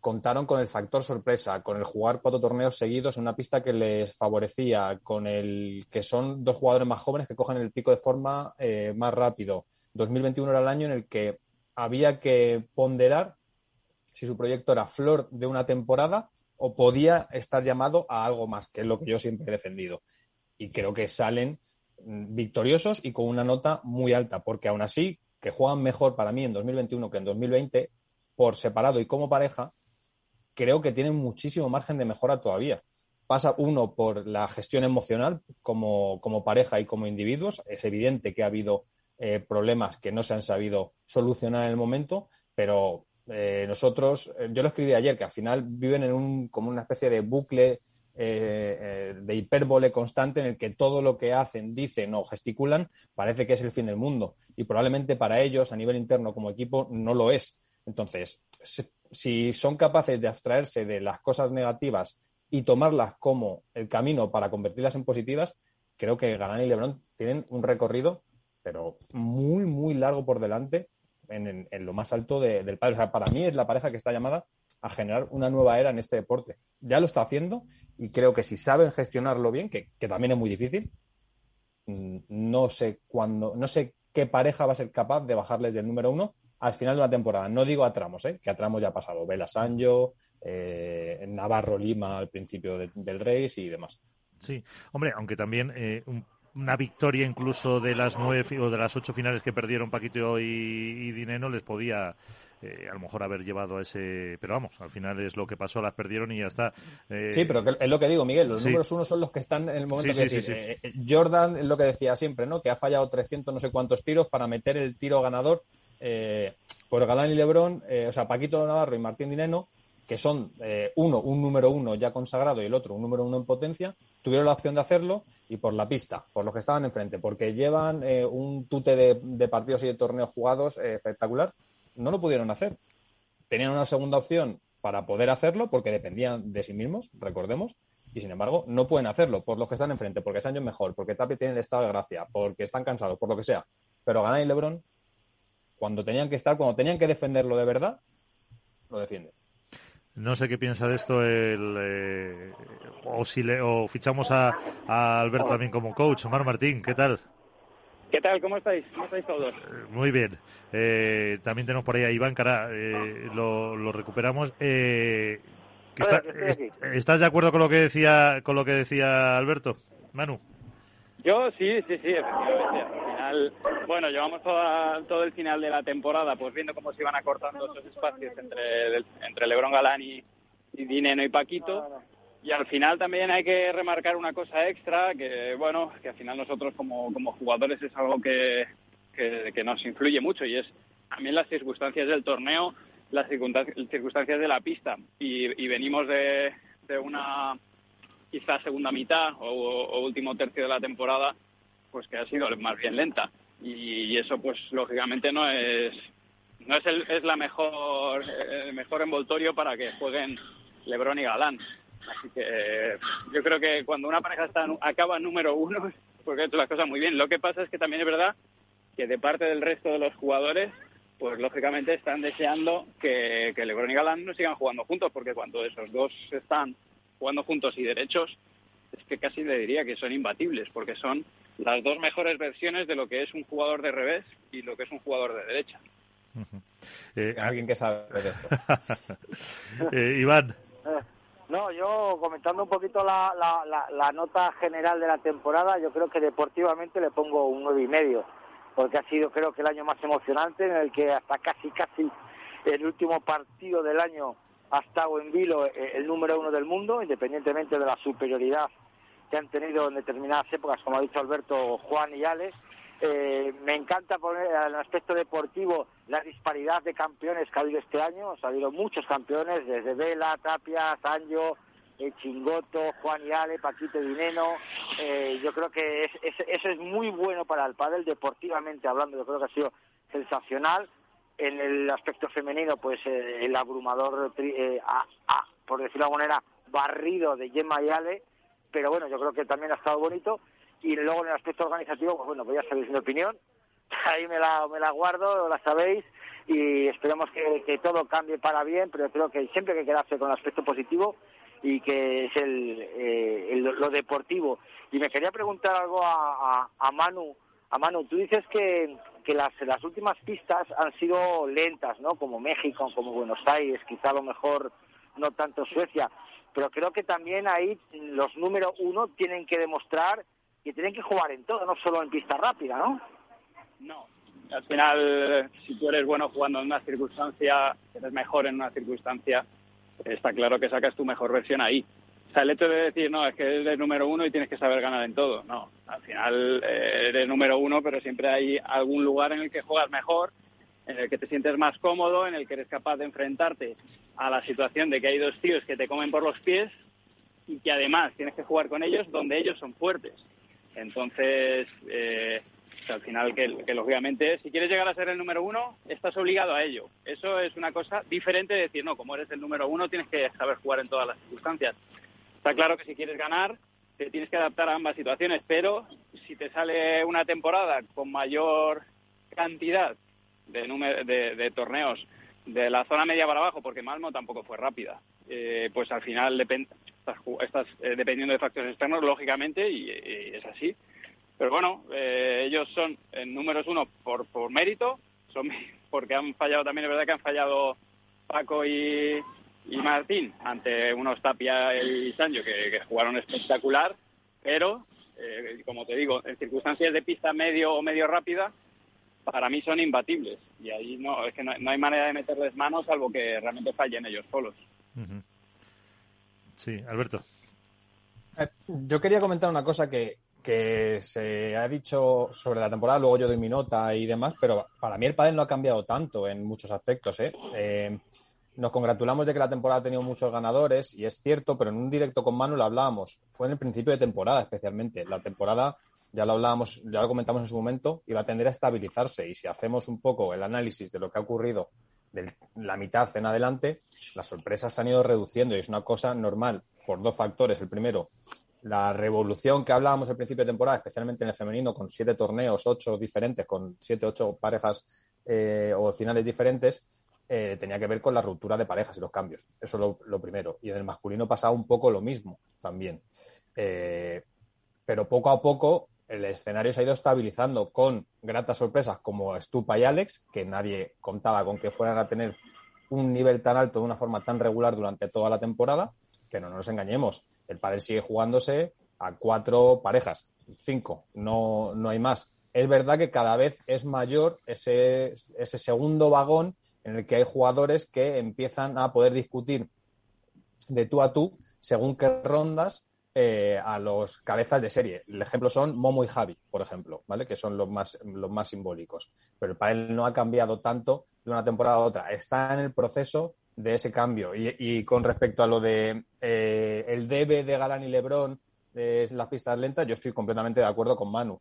contaron con el factor sorpresa, con el jugar cuatro torneos seguidos en una pista que les favorecía, con el que son dos jugadores más jóvenes que cogen el pico de forma eh, más rápido. 2021 era el año en el que había que ponderar si su proyecto era flor de una temporada o podía estar llamado a algo más, que es lo que yo siempre he defendido. Y creo que salen mm, victoriosos y con una nota muy alta, porque aún así, que juegan mejor para mí en 2021 que en 2020, por separado y como pareja, creo que tienen muchísimo margen de mejora todavía. Pasa uno por la gestión emocional como, como pareja y como individuos. Es evidente que ha habido eh, problemas que no se han sabido solucionar en el momento, pero eh, nosotros, eh, yo lo escribí ayer, que al final viven en un, como una especie de bucle de hipérbole constante en el que todo lo que hacen, dicen o gesticulan parece que es el fin del mundo. Y probablemente para ellos, a nivel interno como equipo, no lo es. Entonces, si son capaces de abstraerse de las cosas negativas y tomarlas como el camino para convertirlas en positivas, creo que Galán y Lebron tienen un recorrido, pero muy, muy largo por delante en, lo más alto del padre. O sea, para mí es la pareja que está llamada a generar una nueva era en este deporte. Ya lo está haciendo y creo que si saben gestionarlo bien, que, también es muy difícil, mm, no sé cuándo, no sé qué pareja va a ser capaz de bajarles del número uno al final de la temporada. No digo a tramos, ¿eh? que a tramos ya ha pasado. Vela Sancho, eh, Navarro Lima al principio del Race y demás. Sí, hombre, aunque también eh, un una victoria incluso de las nueve o de las ocho finales que perdieron Paquito y, Dineno les podía eh, a lo mejor haber llevado a ese. Pero vamos, al final es lo que pasó, las perdieron y ya está. Eh, sí, pero es lo que digo, Miguel. Los números uno son los que están en el momento que eh, Jordan es lo que decía siempre, ¿no? Que ha fallado 300 no sé cuántos tiros para meter el tiro ganador. Por Galán y Lebrón, o sea, Paquito Navarro y Martín Dineno, que son uno, un número uno ya consagrado y el otro un número uno en potencia, tuvieron la opción de hacerlo y por la pista, por los que estaban enfrente, porque llevan eh, un tute de, partidos y de torneos jugados eh, espectacular, no lo pudieron hacer. Tenían una segunda opción para poder hacerlo porque dependían de sí mismos, recordemos, y sin embargo no pueden hacerlo por los que están enfrente, porque Sancho es mejor, porque Tapi tiene el estado de gracia, porque están cansados, por lo que sea. Pero Ganan y Lebron, cuando tenían que estar, cuando tenían que defenderlo de verdad, lo defiende. No sé qué piensa de esto el eh, o si le, o fichamos a, a Alberto también como coach. Omar Martín, ¿qué tal? ¿Qué tal? ¿Cómo estáis? ¿Cómo estáis todos? Muy bien. Eh, también tenemos por ahí a Iván Cara, eh, lo, lo, recuperamos. Eh, está, ¿Estás de acuerdo con lo que decía con lo que decía Alberto, Manu? Yo sí, sí, sí, efectivamente. Bueno, llevamos todo el final de la temporada, pues viendo cómo se iban acortando esos espacios entre, entre Lebron Galán y, y Dineno y Paquito. Y al final también hay que remarcar una cosa extra, que bueno, que al final nosotros como, como jugadores es algo que, que, nos influye mucho y es también las circunstancias del torneo, las circunstancias de la pista. Y, y venimos de, de una quizá segunda mitad o, último tercio de la temporada, pues que ha sido más bien lenta. Y, eso, pues lógicamente no es no es, el, es la mejor el mejor envoltorio para que jueguen LeBron y Galán. Así que yo creo que cuando una pareja está acaba número uno, porque ha hecho las cosas muy bien. Lo que pasa es que también es verdad que de parte del resto de los jugadores, pues lógicamente están deseando que, que LeBron y Galán no sigan jugando juntos, porque cuando esos dos están jugando juntos y derechos, es que casi le diría que son imbatibles, porque son las dos mejores versiones de lo que es un jugador de revés y lo que es un jugador de derecha. Eh, Alguien que sabe de esto. Eh, Iván. Eh, no, yo comentando un poquito la, la, la, nota general de la temporada, yo creo que deportivamente le pongo un nueve y medio, porque ha sido creo que el año más emocionante en el que hasta casi casi el último partido del año ha estado en vilo el número uno del mundo, independientemente de la superioridad que han tenido en determinadas épocas, como ha dicho Alberto, Juan y Alex. Eh, me encanta poner el aspecto deportivo la disparidad de campeones que ha habido este año. Ha habido muchos campeones, desde Vela, Tapia, Sancho, eh, Chingoto, Juan y Ale, Paquito Dineno. Eh, yo creo que eso es muy bueno para el pádel, deportivamente hablando. Yo creo que ha sido sensacional en el aspecto femenino, pues eh, el abrumador, eh, por decirlo de alguna manera, barrido de Gemma y Ale, pero bueno, yo creo que también ha estado bonito. Y luego en el aspecto organizativo, pues bueno, pues ya sabéis mi opinión, ahí me la, me la guardo, la sabéis, y esperemos que, todo cambie para bien, pero creo que siempre hay que quedarse con el aspecto positivo y que es el, eh, lo deportivo. Y me quería preguntar algo a, a, a Manu, a Manu, tú dices que que las, las últimas pistas han sido lentas, ¿no? Como México, como Buenos Aires, quizá a lo mejor no tanto Suecia, pero creo que también ahí los número uno tienen que demostrar que tienen que jugar en todo, no solo en pista rápida, ¿no? No, al final, si tú eres bueno jugando en una circunstancia, eres mejor en una circunstancia, está claro que sacas tu mejor versión ahí. O sea, el hecho de decir, no, es que eres número uno y tienes que saber ganar en todo. No, al final eh, eres número uno, pero siempre hay algún lugar en el que juegas mejor, en el que te sientes más cómodo, en el que eres capaz de enfrentarte a la situación de que hay dos tíos que te comen por los pies y que además tienes que jugar con ellos donde ellos son fuertes. Entonces, eh, al final, que, que, lógicamente, si quieres llegar a ser el número uno, estás obligado a ello. Eso es una cosa diferente de decir, no, como eres el número uno, tienes que saber jugar en todas las circunstancias. Está claro que si quieres ganar, te tienes que adaptar a ambas situaciones, pero si te sale una temporada con mayor cantidad de, de, torneos de la zona media para abajo, porque Malmo tampoco fue rápida, eh, pues al final estás, eh, dependiendo de factores externos, lógicamente, y, es así. Pero bueno, eh, ellos son en números uno por, por mérito, son porque han fallado también, es verdad que han fallado Paco y, y Martín ante unos Tapia y Sancho que, jugaron espectacular, pero como te digo, en circunstancias de pista medio o medio rápida, para mí son imbatibles. Y ahí no, es que no, hay manera de meterles manos salvo que realmente fallen ellos solos. Sí, Alberto. Eh, yo quería comentar una cosa que, que se ha dicho sobre la temporada, luego yo doy mi nota y demás, pero para mí el pádel no ha cambiado tanto en muchos aspectos. ¿eh? eh nos congratulamos de que la temporada ha tenido muchos ganadores, y es cierto, pero en un directo con Manu lo hablábamos. Fue en el principio de temporada, especialmente. La temporada, ya lo hablábamos, ya lo comentamos en su momento, iba a tender a estabilizarse. Y si hacemos un poco el análisis de lo que ha ocurrido de la mitad en adelante, las sorpresas se han ido reduciendo y es una cosa normal por dos factores. El primero, la revolución que hablábamos al principio de temporada, especialmente en el femenino, con siete torneos, ocho diferentes, con siete, ocho parejas eh, o finales diferentes, eh, tenía que ver con la ruptura de parejas y los cambios. Eso es lo, primero. Y en el masculino pasaba un poco lo mismo también. Eh, pero poco a poco el escenario se ha ido estabilizando con gratas sorpresas como Stupa y Alex, que nadie contaba con que fueran a tener un nivel tan alto de una forma tan regular durante toda la temporada, que no nos engañemos. El padre sigue jugándose a cuatro parejas, cinco, no, no hay más. Es verdad que cada vez es mayor ese, ese segundo vagón en el que hay jugadores que empiezan a poder discutir de tú a tú según qué rondas eh, a los cabezas de serie. El ejemplo son Momo y Javi, por ejemplo, ¿vale? Que son los más, los más simbólicos. Pero para él no ha cambiado tanto de una temporada a otra. Está en el proceso de ese cambio. Y, con respecto a lo de eh, el debe de Galán y Lebrón de las pistas lentas, yo estoy completamente de acuerdo con Manu.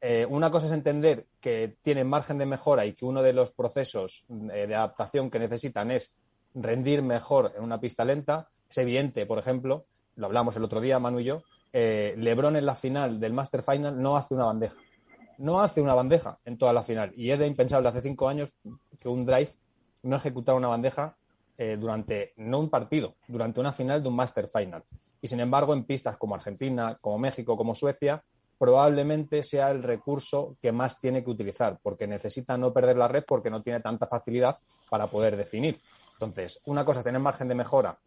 Eh, una cosa es entender que tienen margen de mejora y que uno de los procesos de adaptación que necesitan es rendir mejor en una pista lenta. Es evidente, por ejemplo, lo hablamos el otro día, Manu y yo, eh, Lebron en la final del Master Final no hace una bandeja. No hace una bandeja en toda la final. Y es de impensable hace cinco años que un drive no ejecutara una bandeja durante, no un partido, durante una final de un Master Final. Y sin embargo, en pistas como Argentina, como México, como Suecia, probablemente sea el recurso que más tiene que utilizar, porque necesita no perder la red porque no tiene tanta facilidad para poder definir. Entonces, una cosa es tener margen de mejora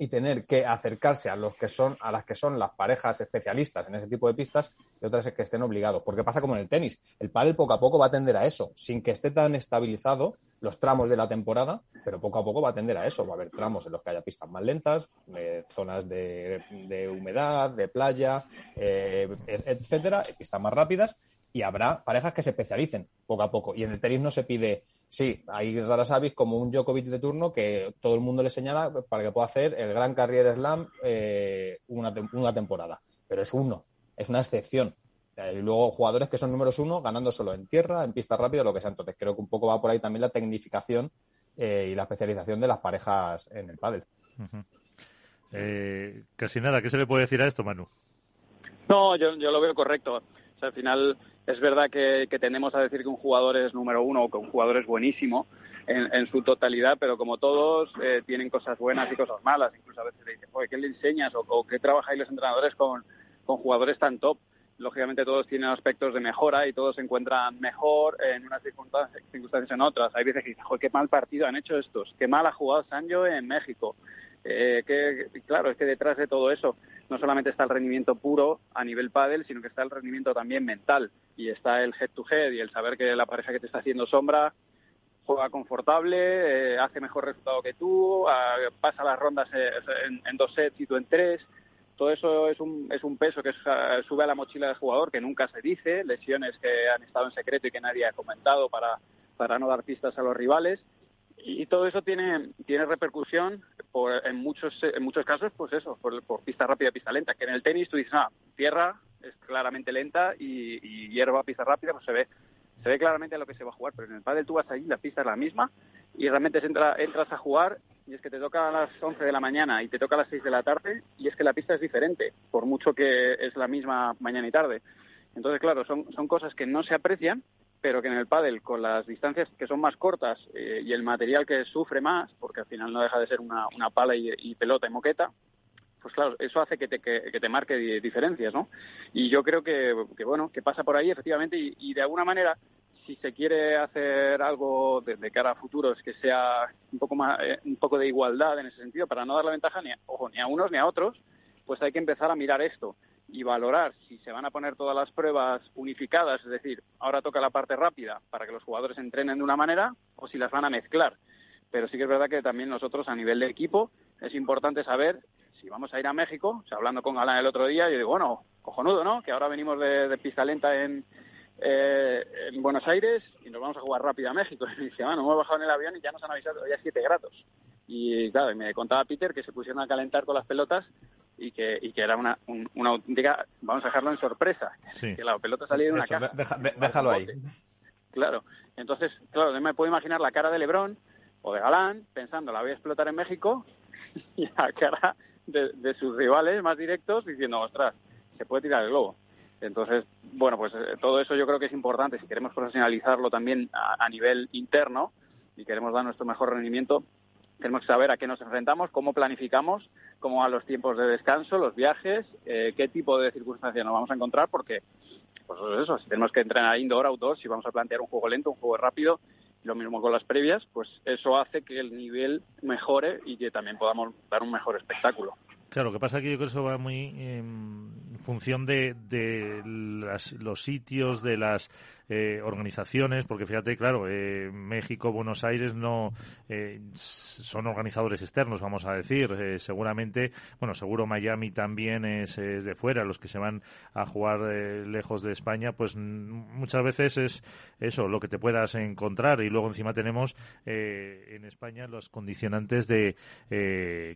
y tener que acercarse a los que son a las que son las parejas especialistas en ese tipo de pistas y otras es que estén obligados. Porque pasa como en el tenis. El pádel poco a poco va a tender a eso sin que esté tan estabilizado los tramos de la temporada pero poco a poco va a tender a eso. Va a haber tramos en los que haya pistas más lentas eh, zonas de, humedad de playa eh, etcétera pistas más rápidas y habrá parejas que se especialicen poco a poco y en el tenis no se pide Sí, hay raras avis como un Djokovic de turno que todo el mundo le señala para que pueda hacer el gran Carrier Slam eh, una, temporada. Pero es uno, es una excepción. Y luego jugadores que son números uno ganando solo en tierra, en pista rápida, lo que sea. Entonces creo que un poco va por ahí también la tecnificación eh, y la especialización de las parejas en el pádel. Eh, casi nada, ¿qué se le puede decir a esto, Manu? No, yo, yo lo veo correcto. Sea, al final es verdad que, tendemos a decir que un jugador es número uno o que un jugador es buenísimo en, su totalidad, pero como todos eh, tienen cosas buenas y cosas malas. Incluso a veces le dicen, ¿qué le enseñas? O, ¿qué trabajáis los entrenadores con, jugadores tan top? Lógicamente todos tienen aspectos de mejora y todos se encuentran mejor en unas circunstancias, circunstancias en otras. Hay veces que dicen, qué mal partido han hecho estos, qué mal ha jugado Sancho en México. Eh, que, claro, es que detrás de todo eso no solamente está el rendimiento puro a nivel pádel, sino que está el rendimiento también mental y está el head to head y el saber que la pareja que te está haciendo sombra juega confortable, eh, hace mejor resultado que tú, pasa las rondas eh, en, dos sets y tú en tres. Todo eso es un, es un peso que sube a la mochila del jugador que nunca se dice, lesiones que han estado en secreto y que nadie ha comentado para, para no dar pistas a los rivales y todo eso tiene, tiene repercusión por, en, muchos, en muchos casos, pues eso, por, pista rápida, pista lenta. Que en el tenis tú dices, ah, tierra es claramente lenta y, hierba, pista rápida, pues se ve, se ve claramente a lo que se va a jugar. Pero en el pádel tú vas allí, la pista es la misma y realmente entra, entras a jugar y es que te toca a las 11 de la mañana y te toca a las 6 de la tarde y es que la pista es diferente, por mucho que es la misma mañana y tarde. Entonces, claro, son, son cosas que no se aprecian pero que en el pádel, con las distancias que son más cortas eh, y el material que sufre más, porque al final no deja de ser una, una pala y, pelota y moqueta, pues claro, eso hace que te, que, te marque diferencias, ¿no? Y yo creo que, que, bueno, que pasa por ahí efectivamente y, de alguna manera, si se quiere hacer algo de, cara a futuro, es que sea un poco más, eh, un poco de igualdad en ese sentido, para no dar la ventaja ni ojo, ni a unos ni a otros, pues hay que empezar a mirar esto y valorar si se van a poner todas las pruebas unificadas, es decir, ahora toca la parte rápida para que los jugadores entrenen de una manera o si las van a mezclar. Pero sí que es verdad que también nosotros a nivel de equipo es importante saber si vamos a ir a México, o sea, hablando con Galán el otro día, yo digo, bueno, cojonudo, ¿no? Que ahora venimos de, pista lenta en, eh, en Buenos Aires y nos vamos a jugar rápido a México. Y dice, bueno, hemos bajado en el avión y ya nos han avisado, ya 7 grados. Y claro, me contaba Peter que se pusieron a calentar con las pelotas y que, y que era una, una auténtica, vamos a dejarlo en sorpresa, que la pelota salía de una caja. déjalo ahí. Claro, entonces, claro, me puedo imaginar la cara de Lebrón o de Galán pensando, la voy a explotar en México, y la cara de, sus rivales más directos diciendo, ostras, se puede tirar el globo. Entonces, bueno, pues eh, todo eso yo creo que es importante si queremos profesionalizarlo también a, nivel interno, y queremos dar nuestro mejor rendimiento, tenemos que saber a qué nos enfrentamos, cómo planificamos, cómo van los tiempos de descanso, los viajes, eh, qué tipo de circunstancias nos vamos a encontrar, porque, pues eso, si tenemos que entrenar indoor, outdoor, si vamos a plantear un juego lento, un juego rápido, lo mismo con las previas, pues eso hace que el nivel mejore y que también podamos dar un mejor espectáculo. Claro, lo que pasa es que yo creo que eso va muy en función de, de los sitios, de las eh, organizaciones, porque fíjate, claro, eh, México, Buenos Aires no eh, son organizadores externos, vamos a decir. seguramente, bueno, seguro Miami también es, de fuera, los que se van a jugar lejos de España, pues muchas veces es eso, lo que te puedas encontrar. Y luego encima tenemos en España los condicionantes de,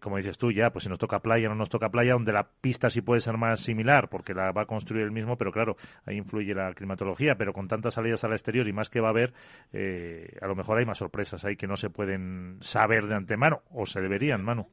como dices tú, ya, pues si nos toca playa, no nos toca playa, donde la pista sí puede ser más similar, porque la va a construir el mismo, pero claro, ahí influye la climatología, pero con tanto salidas al exterior y más que va a haber, eh, a lo mejor hay más sorpresas ahí que no se pueden saber de antemano o se deberían, Manu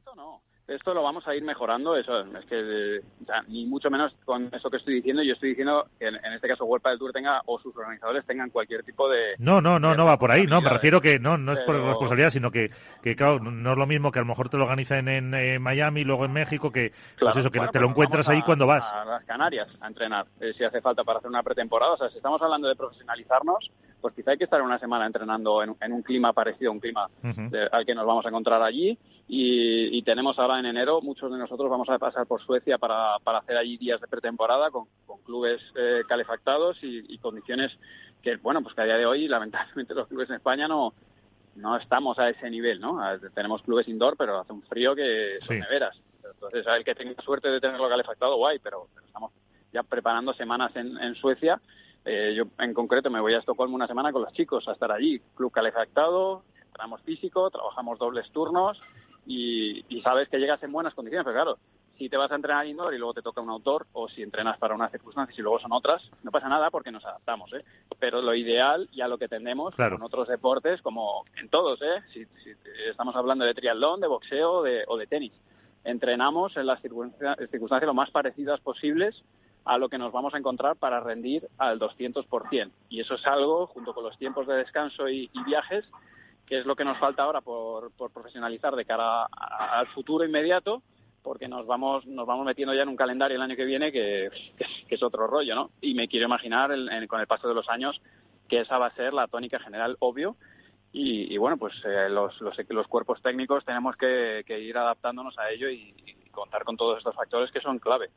esto lo vamos a ir mejorando, eso es que ni mucho menos con eso que estoy diciendo, yo estoy diciendo que en, este caso World del Tour tenga o sus organizadores tengan cualquier tipo de No, no, no, no va por ahí, no, me refiero que no no es por responsabilidad, sino que, que claro, no es lo mismo que a lo mejor te lo organizan en, en Miami, luego en México que pues eso que te lo encuentras ahí cuando vas. a las Canarias a entrenar, eh, si hace falta para hacer una pretemporada, o sea, si estamos hablando de profesionalizarnos, pues quizá hay que estar una semana entrenando en, un clima parecido a un clima al que nos vamos a encontrar allí y, tenemos ahora en enero, muchos de nosotros vamos a pasar por Suecia para, para hacer allí días de pretemporada con, clubes eh, calefactados y, condiciones que, bueno, pues que a día de hoy lamentablemente los clubes en España no, no estamos a ese nivel, ¿no? Tenemos clubes indoor, pero hace un frío que son neveras. Entonces, el que tenga suerte de tenerlo calefactado, guay, pero, estamos ya preparando semanas en, en Suecia eh, yo en concreto me voy a Estocolmo una semana con los chicos a estar allí, club calefactado, entramos físico, trabajamos dobles turnos y, sabes que llegas en buenas condiciones, pero claro, si te vas a entrenar indoor y luego te toca un autor o si entrenas para unas circunstancias y luego son otras, no pasa nada porque nos adaptamos, ¿eh? Pero lo ideal y a lo que tendemos con otros deportes como en todos, ¿eh? Si, estamos hablando de triatlón, de boxeo o de tenis, entrenamos en las circunstancias lo más parecidas posibles a lo que nos vamos a encontrar para rendir al 200%. Y eso es algo, junto con los tiempos de descanso y, viajes, que es lo que nos falta ahora por, profesionalizar de cara al futuro inmediato, porque nos vamos nos vamos metiendo ya en un calendario el año que viene que, es otro rollo, ¿no? Y me quiero imaginar con el paso de los años que esa va a ser la tónica general, obvio. Y, bueno, pues eh, los, los, cuerpos técnicos tenemos que, ir adaptándonos a ello y contar con todos estos factores que son clave.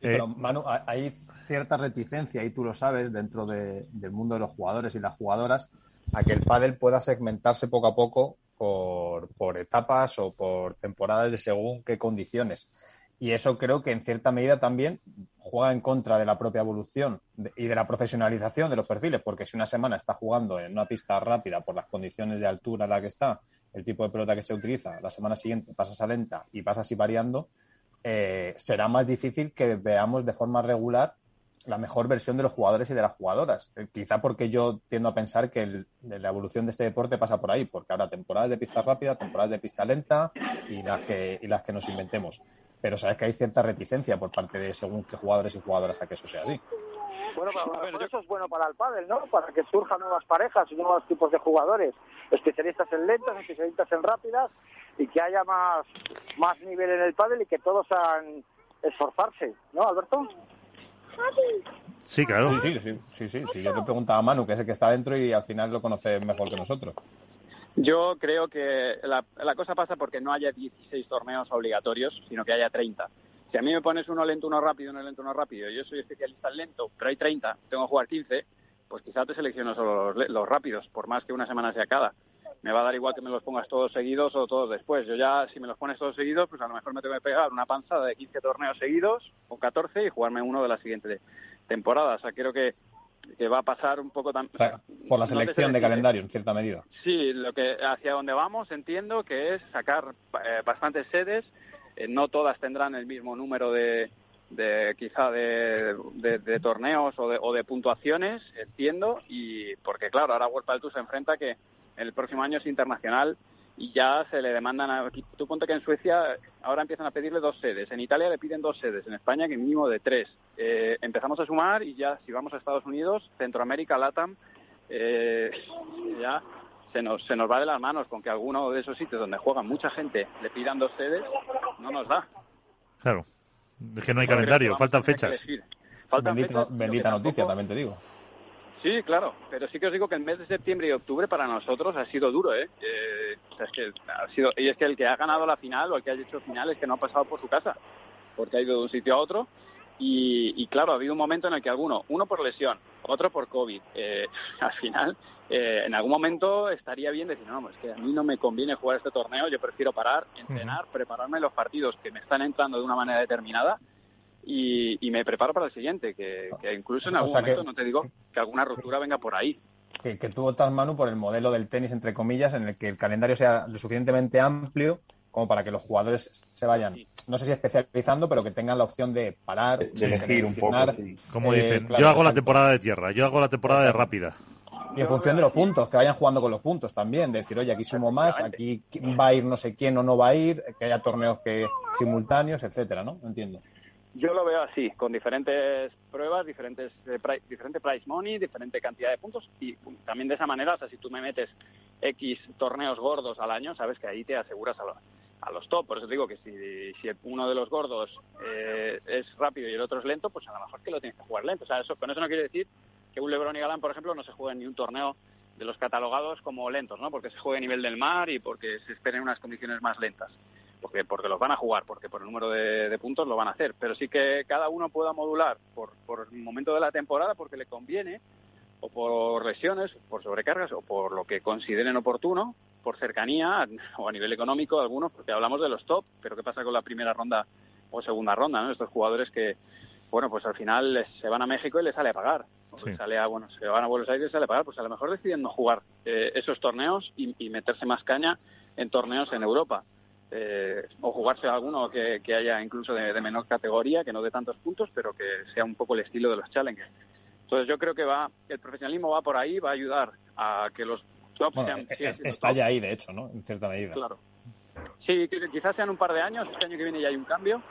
Pero, eh, Manu, hay cierta reticencia, y tú lo sabes, dentro del mundo de los jugadores y las jugadoras, a que el pádel pueda segmentarse poco a poco por, por etapas o por temporadas de según qué condiciones. Y eso creo que en cierta medida también juega en contra de la propia evolución y de la profesionalización de los perfiles, porque si una semana está jugando en una pista rápida por las condiciones de altura en la que está, el tipo de pelota que se utiliza, la semana siguiente pasas a lenta y pasas así variando, eh, será más difícil que veamos de forma regular la mejor versión de los jugadores y de las jugadoras. Eh, quizá porque yo tiendo a pensar que la evolución de este deporte pasa por ahí, porque habrá temporadas de pista rápida, temporadas de pista lenta y las que, y las que nos inventemos. Pero sabes que hay cierta reticencia por parte de según qué jugadores y jugadoras a que eso sea así. Bueno, eso es bueno para el pádel, ¿no? Para que surjan nuevas parejas y nuevos tipos de jugadores, especialistas en lentas, especialistas en rápidas y que haya más, más nivel en el pádel y que todos hagan esforzarse, ¿no, Alberto? Sí, claro. Sí, sí, sí, sí, sí, Yo te preguntaba a Manu, que es el que está dentro y al final lo conoce mejor que nosotros. Yo creo que la, la cosa pasa porque no haya 16 torneos obligatorios, sino que haya 30. Si a mí me pones uno lento, uno rápido, uno lento, uno rápido, yo soy especialista en lento, pero hay 30, tengo que jugar 15, pues quizás te selecciono solo los, los rápidos, por más que una semana sea cada me va a dar igual que me los pongas todos seguidos o todos después. Yo ya, si me los pones todos seguidos, pues a lo mejor me tengo que pegar una panzada de 15 torneos seguidos o 14 y jugarme uno de la siguiente temporada. O sea, creo que, que va a pasar un poco también... por la selección de calendario, en cierta medida. Sí, lo que hacia donde vamos entiendo que es sacar eh, bastantes sedes. Eh, no todas tendrán el mismo número de, de quizá de, de, torneos o de, o de puntuaciones, entiendo, y porque claro, ahora World del Tour se enfrenta que el próximo año es internacional y ya se le demandan a, tú ponte que en Suecia ahora empiezan a pedirle dos sedes, en Italia le piden dos sedes, en España que mínimo de tres. Eh, empezamos a sumar y ya si vamos a Estados Unidos, Centroamérica, LATAM, eh, ya se nos, se nos va de las manos con que alguno de esos sitios donde juega mucha gente le pidan dos sedes, no nos da. Claro. Es que no hay calendario, faltan fechas. Faltan bendita, fechas, noticia, tampoco- también te digo. Sí, claro, pero sí que os digo que el mes de septiembre y octubre para nosotros ha sido duro, ¿eh? Eh, o sea, es que ha sido, y es que el que ha ganado la final o el que ha hecho final es que no ha pasado por su casa, porque ha ido de un sitio a otro. Y, y claro, ha habido un momento en el que alguno, uno por lesión, otro por COVID, eh, al final, eh, en algún momento estaría bien decir, no, es que a mí no me conviene jugar este torneo, yo prefiero parar, entrenar, prepararme los partidos que me están entrando de una manera determinada y, y me preparo para el siguiente, que, que incluso en O algún sea que- momento, no te digo que alguna ruptura venga por ahí. Que, que tú optas, Manu, por el modelo del tenis, entre comillas, en el que el calendario sea lo suficientemente amplio como para que los jugadores se vayan, no sé si especializando, pero que tengan la opción de parar, De- elegir un poco, sí. Como eh, dicen, claro, yo hago la temporada de tierra, yo hago la temporada de rápida. Y en función de los puntos, que vayan jugando con los puntos también, de decir, oye, aquí sumo más, aquí va a ir no sé quién o no va a ir, que haya torneos que simultáneos, etcétera, ¿no? Entiendo. Yo lo veo así, con diferentes pruebas, diferentes eh, pri- diferente price money, diferente cantidad de puntos y también de esa manera, o sea, si tú me metes X torneos gordos al año, sabes que ahí te aseguras a, a los top. Por eso digo que si, si uno de los gordos eh, es rápido y el otro es lento, pues a lo mejor que lo tienes que jugar lento. O sea, eso, con eso no quiere decir que un LeBron y Galán, por ejemplo, no se jueguen ni un torneo de los catalogados como lentos, ¿no? Porque se juegue a nivel del mar y porque se esperen unas condiciones más lentas porque porque los van a jugar, porque por el número de, de puntos lo van a hacer, pero sí que cada uno pueda modular por, por el momento de la temporada porque le conviene, o por lesiones, por sobrecargas, o por lo que consideren oportuno, por cercanía o a nivel económico algunos, porque hablamos de los top, pero ¿qué pasa con la primera ronda o segunda ronda? ¿no? Estos jugadores que, bueno, pues al final les- se van a México y les sale a pagar. O Sí. sale a, bueno, se van a Buenos Aires y les sale a pagar, pues a lo mejor deciden no jugar eh, esos torneos y, y meterse más caña en torneos en Europa eh, o jugarse alguno que, que haya incluso de, de menor categoría, que no dé tantos puntos, pero que sea un poco el estilo de los challengers. Entonces yo creo que va, el profesionalismo va por ahí, va a ayudar a que los tops Bueno, sean, es- siendo está top. ya ahí, de hecho, ¿no? En cierta medida. Claro. Sí, quizás sean un par de años, este año que viene ya hay un cambio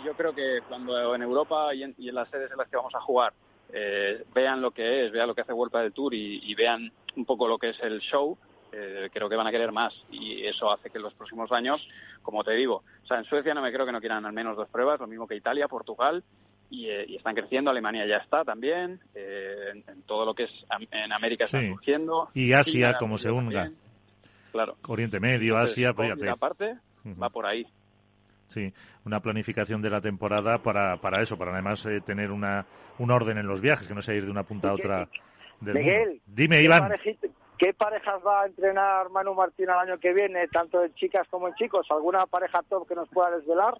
y yo creo que cuando en Europa y en, y en las sedes en las que vamos a jugar eh, vean lo que es, vean lo que hace Vuelta del Tour y, y vean un poco lo que es el show, eh, creo que van a querer más y eso hace que en los próximos años, como te digo, o sea, en Suecia no me creo que no quieran al menos dos pruebas, lo mismo que Italia, Portugal y, eh, y están creciendo, Alemania ya está también, eh, en, en todo lo que es en América están Sí. surgiendo. Y Asia, China, como se unga. Claro. Oriente Medio, Entonces, Asia, fíjate. aparte, Ujú. va por ahí. Sí, una planificación de la temporada para, para eso, para además eh, tener una, un orden en los viajes, que no sea ir de una punta a otra del Miguel, mundo. Dime, ¿qué Iván. ¿Qué parejas va a entrenar Manu Martín el año que viene, tanto en chicas como en chicos? ¿Alguna pareja top que nos pueda desvelar?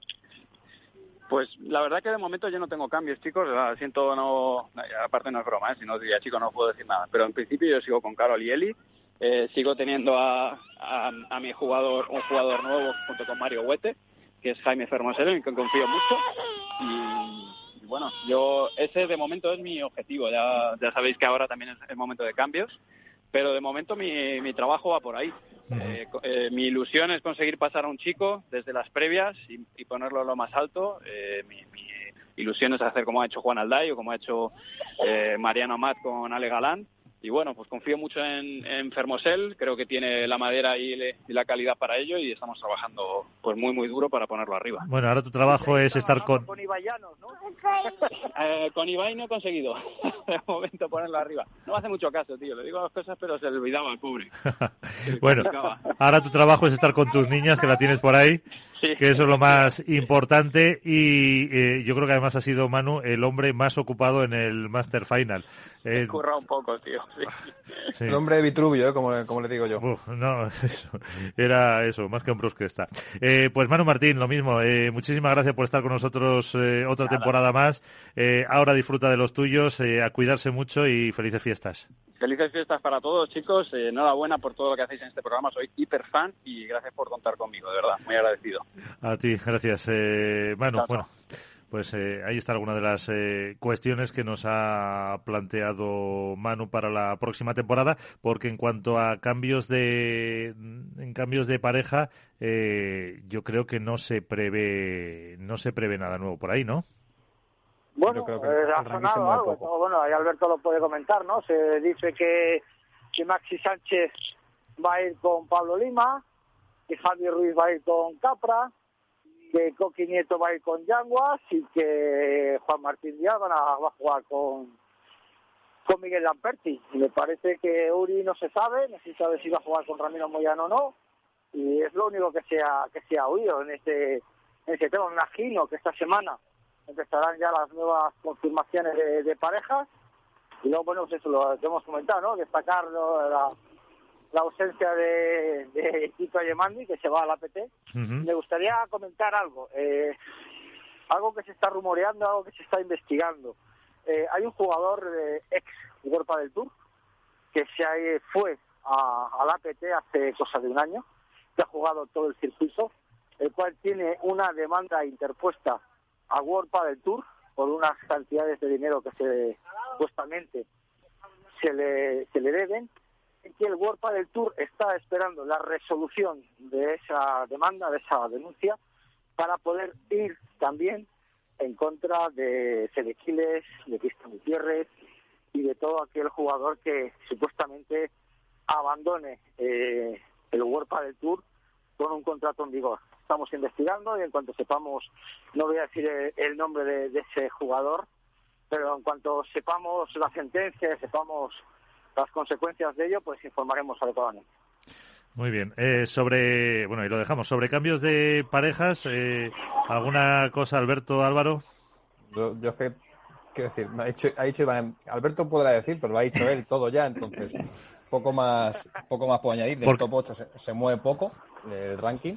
Pues la verdad que de momento yo no tengo cambios, chicos. Siento no. Aparte no es broma, ¿eh? si no diría, chicos, no puedo decir nada. Pero en principio yo sigo con Carol y Eli. Eh, sigo teniendo a, a, mi jugador, un jugador nuevo junto con Mario Huete, que es Jaime Fermosero, en quien confío mucho. Y, y bueno, yo ese de momento es mi objetivo. Ya, ya sabéis que ahora también es el momento de cambios. Pero de momento mi, mi trabajo va por ahí. Eh, eh, mi ilusión es conseguir pasar a un chico desde las previas y, y ponerlo a lo más alto. Eh, mi, mi ilusión es hacer como ha hecho Juan Alday o como ha hecho eh, Mariano Amat con Ale Galán. Y bueno, pues confío mucho en, en Fermosel, creo que tiene la madera y, le- y la calidad para ello y estamos trabajando pues muy muy duro para ponerlo arriba. Bueno, ahora tu trabajo es estar con... Con Ibayanos, ¿no? Eh, con Ibai no he conseguido de momento ponerlo arriba. No me hace mucho caso, tío. Le digo las cosas pero se le olvidaba al pobre. Bueno, ahora tu trabajo es estar con tus niñas, que la tienes por ahí, Sí. que eso es lo más importante. Y eh, yo creo que además ha sido Manu el hombre más ocupado en el Master Final. Eh, un poco, tío. sí. sí. El hombre de Vitruvio, ¿eh? como, como le digo yo. Uf, no, eso, era eso, más que un cresta. Eh, pues Manu Martín, lo mismo. Eh, muchísimas gracias por estar con nosotros eh, otra temporada más. Eh, ahora disfruta de los tuyos, eh, a cuidarse mucho y felices fiestas. Felices fiestas para todos, chicos. Eh, enhorabuena por todo lo que hacéis en este programa. Soy hiper fan y gracias por contar conmigo, de verdad. Muy agradecido. A ti, gracias. Eh, Manu, bueno, pues eh, ahí está alguna de las eh, cuestiones que nos ha planteado Manu para la próxima temporada, porque en cuanto a cambios de en cambios de pareja, eh, yo creo que no se prevé no se prevé nada nuevo por ahí, ¿no? Bueno, Yo creo que eh, ha sonado algo. poco. Bueno, ahí Alberto lo puede comentar, ¿no? Se dice que, que Maxi Sánchez va a ir con Pablo Lima, que Javier Ruiz va a ir con Capra, que Coqui Nieto va a ir con Yanguas y que Juan Martín Díaz va a jugar con, con Miguel Lamperti. Me parece que Uri no se sabe, no se sabe si va a jugar con Ramiro Moyano o no, y es lo único que se ha, que se ha oído en este, en este tema. Me imagino que esta semana empezarán ya las nuevas confirmaciones de, parejas, y luego, bueno, pues eso lo que hemos comentado, ¿no? Destacar la, la ausencia de, de Tito Ayemandi, que se va a la PT. Me gustaría comentar algo, eh, algo que se está rumoreando, algo que se está investigando. Eh, hay un jugador eh, ex Europa del Tour que se fue a, a, la APT hace cosa de un año, que ha jugado todo el circuito, el cual tiene una demanda interpuesta a World del Tour por unas cantidades de dinero que se supuestamente se le, se le deben que el World del Tour está esperando la resolución de esa demanda, de esa denuncia, para poder ir también en contra de Sedequiles, de Cristian Gutiérrez y de todo aquel jugador que supuestamente abandone eh, el World del Tour con un contrato en vigor. Estamos investigando y en cuanto sepamos, no voy a decir el, nombre de ese jugador, pero en cuanto sepamos la sentencia, sepamos las consecuencias de ello, pues informaremos adecuadamente. Muy bien. Eh, sobre, bueno, y lo dejamos. Sobre cambios de parejas, eh, ¿alguna cosa, Alberto, Álvaro? Yo, es que, quiero decir, ha dicho, ha dicho Iván, Alberto podrá decir, pero lo ha dicho él todo ya, entonces, poco más, poco más puedo añadir. Del top 8 se, mueve poco el ranking,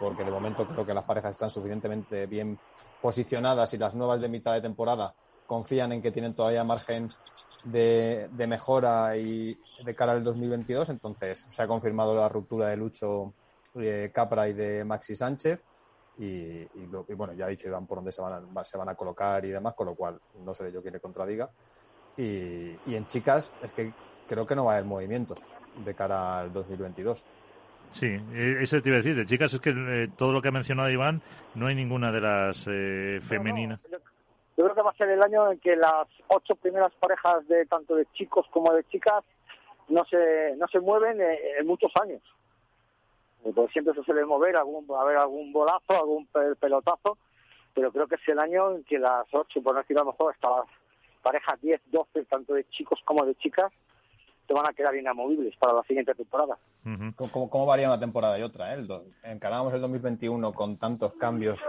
porque de momento creo que las parejas están suficientemente bien posicionadas y las nuevas de mitad de temporada confían en que tienen todavía margen de, mejora y de cara al 2022. Entonces se ha confirmado la ruptura de Lucho eh, Capra y de Maxi Sánchez. Y, bueno, ya ha dicho Iván por dónde se van, a, se van a colocar y demás, con lo cual no sé yo quién le contradiga. Y, en chicas es que creo que no va a haber movimientos de cara al 2022. Sí, e, eso te iba a decir. De chicas es que eh, todo lo que ha mencionado Iván, no hay ninguna de las eh, femeninas. Yo creo que va a ser el año en que las ocho primeras parejas de tanto de chicos como de chicas no se no se mueven eh, en, muchos años. Porque siempre se suele mover, algún, a haber algún bolazo, algún pelotazo, pero creo que es el año en que las ocho, por no decir a lo mejor hasta las parejas 10, 12, tanto de chicos como de chicas, te van a quedar inamovibles para la siguiente temporada. ¿Cómo, varía una temporada y otra? Eh? encarábamos el 2021 con tantos cambios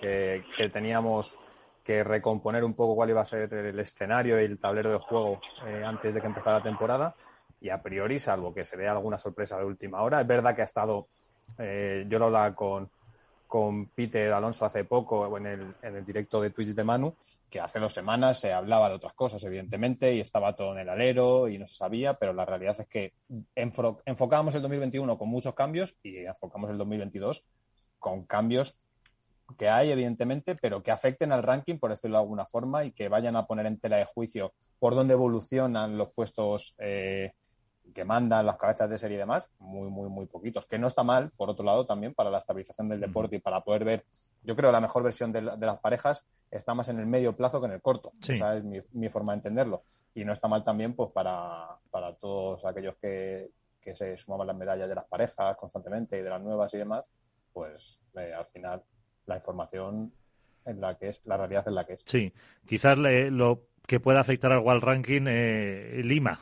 que, que teníamos que recomponer un poco cuál iba a ser el escenario y el tablero de juego eh, antes de que empezara la temporada. Y a priori, salvo que se dé alguna sorpresa de última hora, es verdad que ha estado, eh, yo lo hablaba con, con Peter Alonso hace poco en en el directo de Twitch de Manu, que hace dos semanas se hablaba de otras cosas, evidentemente, y estaba todo en el alero y no se sabía, pero la realidad es que enfocábamos el 2021 con muchos cambios y enfocamos el 2022 con cambios que hay, evidentemente, pero que afecten al ranking, por decirlo de alguna forma, y que vayan a poner en tela de juicio por dónde evolucionan los puestos eh, que mandan las cabezas de serie y demás, muy, muy, muy poquitos. Que no está mal, por otro lado, también para la estabilización del deporte y para poder ver, yo creo la mejor versión de, las parejas está más en el medio plazo que en el corto. Esa es mi, forma de entenderlo. Y no está mal también, pues, para, para todos aquellos que, que se sumaban las medallas de las parejas constantemente y de las nuevas y demás, pues eh, al final la información en la que es, la realidad en la que es. Sí, quizás lo que pueda afectar al World Ranking eh, Lima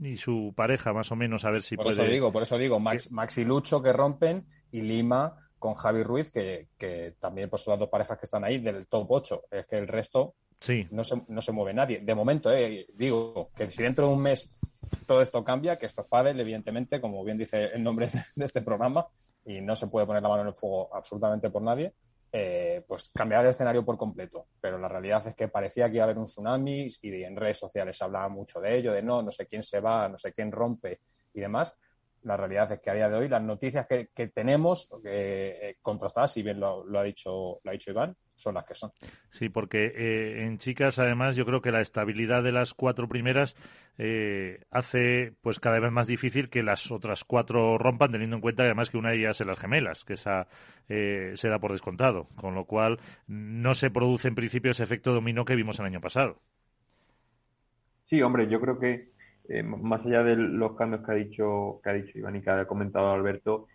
y su pareja, más o menos, a ver si por puede... Eso digo, por eso digo, Max, y Lucho que rompen y Lima con Javi Ruiz, que, que también pues, son las dos parejas que están ahí del top 8. Es que el resto sí. no, se, no se mueve nadie. De momento, eh, digo que si dentro de un mes todo esto cambia, que esto es pádel, evidentemente, como bien dice el nombre de este programa, y no se puede poner la mano en el fuego absolutamente por nadie, eh, pues cambiar el escenario por completo. Pero la realidad es que parecía que iba a haber un tsunami y en redes sociales se hablaba mucho de ello, de no, no sé quién se va, no sé quién rompe y demás. La realidad es que a día de hoy las noticias que, tenemos eh, contrastadas, si bien lo, ha dicho, lo ha dicho Iván, son las que son. Sí, porque eh, en chicas, además, yo creo que la estabilidad de las cuatro primeras eh, hace pues cada vez más difícil que las otras cuatro rompan, teniendo en cuenta además que una de ellas es las gemelas, que esa eh, se da por descontado, con lo cual no se produce en principio ese efecto dominó que vimos el año pasado. Sí, hombre, yo creo que eh, más allá de los cambios que ha dicho, que ha dicho Iván y que ha comentado Alberto,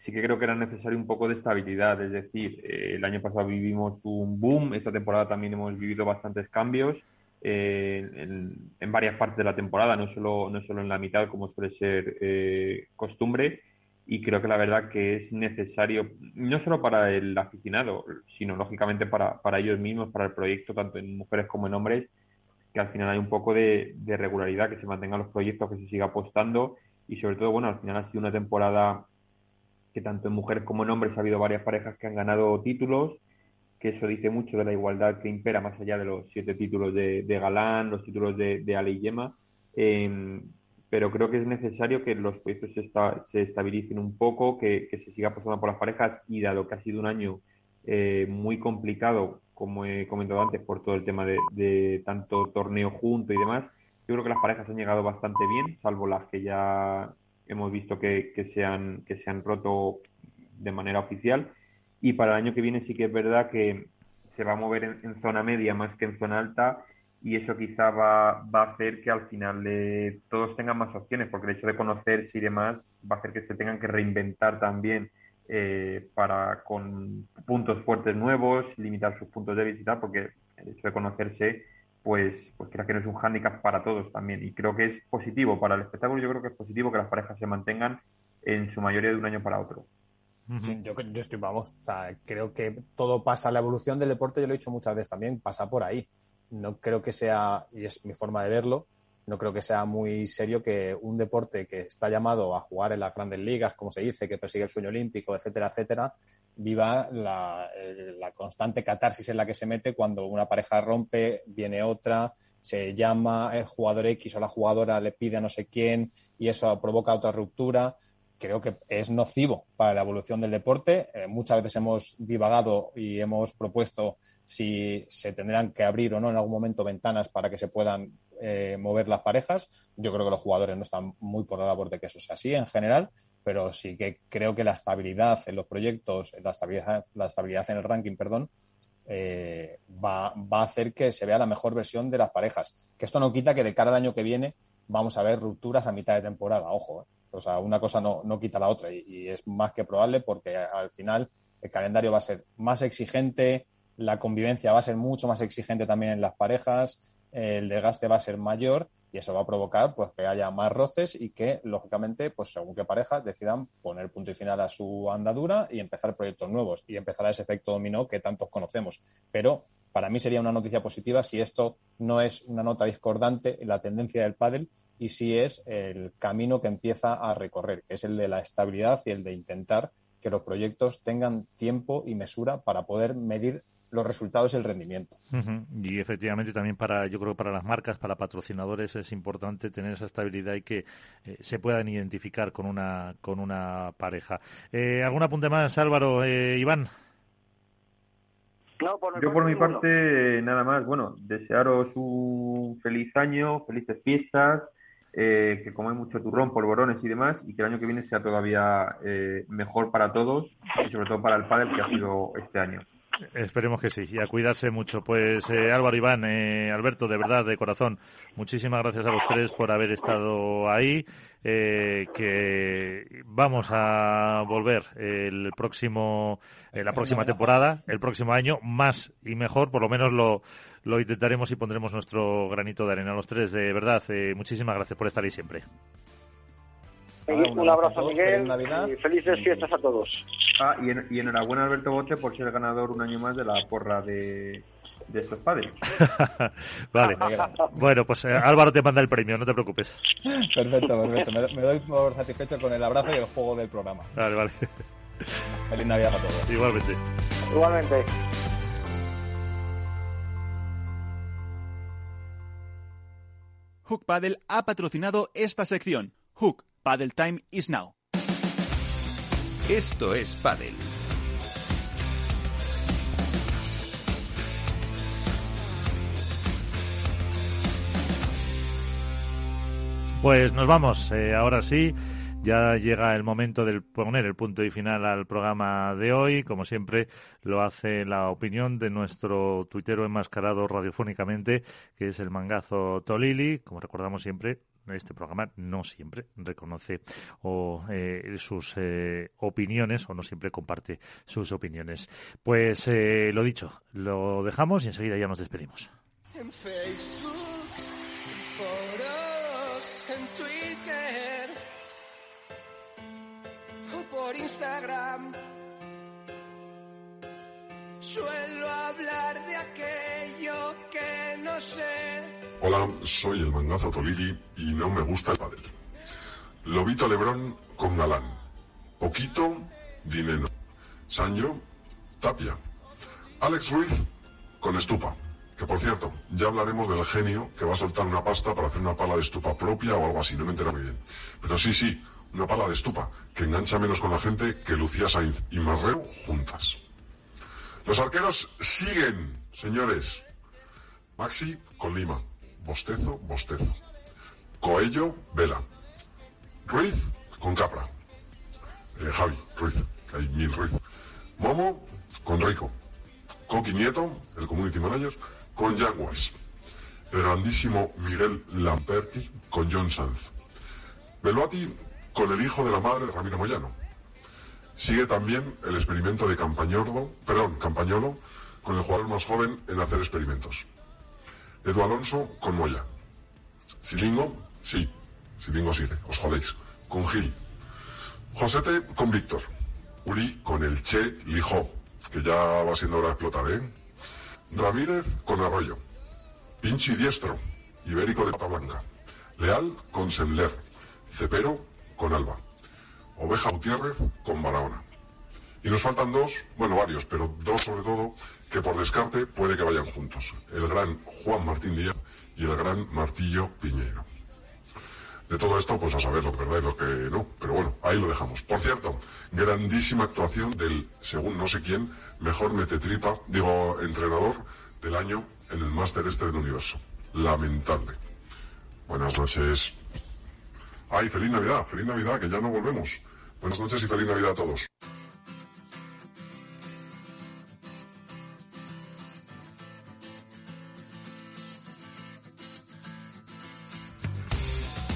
sí que creo que era necesario un poco de estabilidad. Es decir, eh, el año pasado vivimos un boom, esta temporada también hemos vivido bastantes cambios eh, en, varias partes de la temporada, no solo, no solo en la mitad, como suele ser eh, costumbre. Y creo que la verdad que es necesario, no solo para el aficionado, sino lógicamente para, para ellos mismos, para el proyecto, tanto en mujeres como en hombres, que al final hay un poco de, de regularidad, que se mantengan los proyectos, que se siga apostando y sobre todo, bueno, al final ha sido una temporada que tanto en mujeres como en hombres ha habido varias parejas que han ganado títulos, que eso dice mucho de la igualdad que impera más allá de los siete títulos de, Galán, los títulos de, de Ale y Yema. Em, pero creo que es necesario que los proyectos se, se estabilicen un poco, que, se siga apostando por las parejas y dado que ha sido un año eh, muy complicado, como he comentado antes, por todo el tema de, de tanto torneo junto y demás, yo creo que las parejas han llegado bastante bien, salvo las que ya hemos visto que, que, se han, que se han roto de manera oficial. Y para el año que viene sí que es verdad que se va a mover en, zona media más que en zona alta y eso quizá va, va a hacer que al final todos tengan más opciones, porque el hecho de conocerse y demás va a hacer que se tengan que reinventar también eh, para con puntos fuertes nuevos, limitar sus puntos de visita, porque el hecho de conocerse pues, pues creo que no es un hándicap para todos también. Y creo que es positivo para el espectáculo, yo creo que es positivo que las parejas se mantengan en su mayoría de un año para otro. Sí, yo, yo, estoy, vamos, o sea, creo que todo pasa, la evolución del deporte, yo lo he dicho muchas veces también, pasa por ahí. No creo que sea, y es mi forma de verlo, no creo que sea muy serio que un deporte que está llamado a jugar en las grandes ligas, como se dice, que persigue el sueño olímpico, etcétera, etcétera, viva la, la, constante catarsis en la que se mete cuando una pareja rompe, viene otra, se llama el jugador X o la jugadora le pide a no sé quién y eso provoca otra ruptura. Creo que es nocivo para la evolución del deporte. Eh, muchas veces hemos divagado y hemos propuesto si se tendrán que abrir o no en algún momento ventanas para que se puedan eh, mover las parejas. Yo creo que los jugadores no están muy por la labor de que eso sea así en general, pero sí que creo que la estabilidad en los proyectos, la estabilidad, la estabilidad en el ranking, perdón, eh, va, va, a hacer que se vea la mejor versión de las parejas. Que esto no quita que de cara al año que viene vamos a ver rupturas a mitad de temporada, ojo. Eh. O sea, una cosa no, no quita la otra y, y, es más que probable porque al final el calendario va a ser más exigente, la convivencia va a ser mucho más exigente también en las parejas, el desgaste va a ser mayor y eso va a provocar pues que haya más roces y que lógicamente pues según qué parejas decidan poner punto y final a su andadura y empezar proyectos nuevos y empezar ese efecto dominó que tantos conocemos. Pero para mí sería una noticia positiva si esto no es una nota discordante en la tendencia del pádel y si es el camino que empieza a recorrer que es el de la estabilidad y el de intentar que los proyectos tengan tiempo y mesura para poder medir los resultados y el rendimiento. Y efectivamente también para, yo creo que para las marcas, para patrocinadores es importante tener esa estabilidad y que eh, se puedan identificar con una, con una pareja. Eh, ¿Algún apunte más, Álvaro? Eh, Iván. yo por mi parte, nada más, bueno, desearos un feliz año, felices fiestas, eh, que comáis mucho turrón, polvorones y demás, y que el año que viene sea todavía mejor para todos y sobre todo para el pádel que ha sido este año. Esperemos que sí, y a cuidarse mucho. Pues eh, Álvaro Iván, eh, Alberto, de verdad, de corazón, muchísimas gracias a los tres por haber estado ahí. Eh, que vamos a volver el próximo, la próxima temporada, el próximo año, más y mejor, por lo menos lo, lo intentaremos y pondremos nuestro granito de arena. Los tres, de verdad, muchísimas gracias por estar ahí siempre un, abrazo, Miguel, y felices fiestas a todos. Ah, y, y, enhorabuena Alberto Bote por ser ganador un año más de la porra de, de estos padres. vale. bueno, pues eh, Álvaro te manda el premio, no te preocupes. Perfecto, perfecto. Me, doy por satisfecho con el abrazo y el juego del programa. Vale, vale. Feliz Navidad a todos. Igualmente. Igualmente. Hook Paddle ha patrocinado esta sección. Hook Paddle Time is now. Esto es Paddle. Pues nos vamos, eh, ahora sí. Ya llega el momento de poner el punto y final al programa de hoy. Como siempre, lo hace la opinión de nuestro tuitero enmascarado radiofónicamente, que es el mangazo Tolili. Como recordamos siempre, este programa no siempre reconoce o, eh, sus eh, opiniones o no siempre comparte sus opiniones. Pues eh, lo dicho, lo dejamos y enseguida ya nos despedimos. En Facebook, en foros, en Twitter o por Instagram. Suelo hablar de aquello que no sé. Hola, soy el mangazo Tolili y no me gusta el pádel. Lobito Lebrón con Galán. Poquito, Dineno. Sancho, Tapia. Alex Ruiz con Estupa. Que por cierto, ya hablaremos del genio que va a soltar una pasta para hacer una pala de estupa propia o algo así, no me entero muy bien. Pero sí, sí, una pala de estupa que engancha menos con la gente que Lucía Sainz y Marrero juntas. Los arqueros siguen, señores. Maxi con Lima. Bostezo, Bostezo. Coello, Vela. Ruiz con Capra. Eh, Javi, Ruiz. Hay mil Ruiz. Momo con Rico. Coqui Nieto, el community manager, con Jaguars. El grandísimo Miguel Lamperti con John Sanz. Beloati con el hijo de la madre Ramiro Moyano. Sigue también el experimento de Campañolo, perdón, Campañolo, con el jugador más joven en hacer experimentos. Edu Alonso con Moya. Silingo, sí, Silingo sigue, os jodéis. Con Gil. Josete con Víctor. Uri con el Che Lijó, que ya va siendo hora de explotar, ¿eh? Ramírez con Arroyo. Pinchi diestro, Ibérico de Pata Blanca. Leal con Semler. Cepero con Alba. Oveja Gutiérrez con Barahona. Y nos faltan dos, bueno, varios, pero dos sobre todo, que por descarte puede que vayan juntos. El gran Juan Martín Díaz y el gran Martillo Piñeiro. De todo esto, pues a saber lo que verdad y lo que no. Pero bueno, ahí lo dejamos. Por cierto, grandísima actuación del, según no sé quién, mejor metetripa, digo, entrenador del año en el máster este del universo. Lamentable. Buenas noches. Ay, feliz Navidad, feliz Navidad, que ya no volvemos. Buenas noches y feliz Navidad a todos.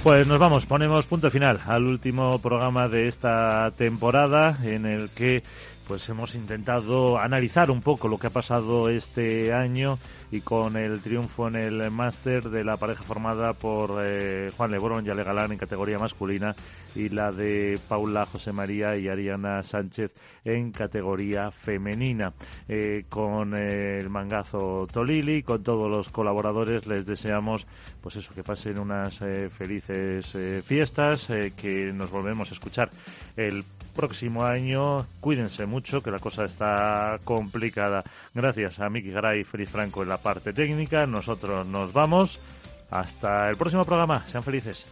Pues nos vamos, ponemos punto final al último programa de esta temporada en el que pues hemos intentado analizar un poco lo que ha pasado este año y con el triunfo en el máster de la pareja formada por eh, Juan Lebrón y Ale Galán en categoría masculina y la de Paula José María y Ariana Sánchez en categoría femenina. Eh, con el mangazo Tolili, con todos los colaboradores, les deseamos pues eso, que pasen unas eh, felices fiestas, que nos volvemos a escuchar el próximo año. Cuídense mucho, que la cosa está complicada. Gracias a Miki Garay y Feliz Franco en la parte técnica. Nosotros nos vamos. Hasta el próximo programa. Sean felices.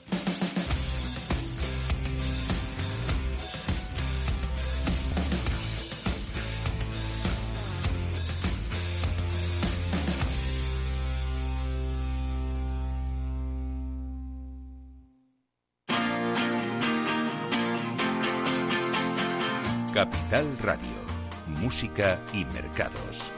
Música y Mercados.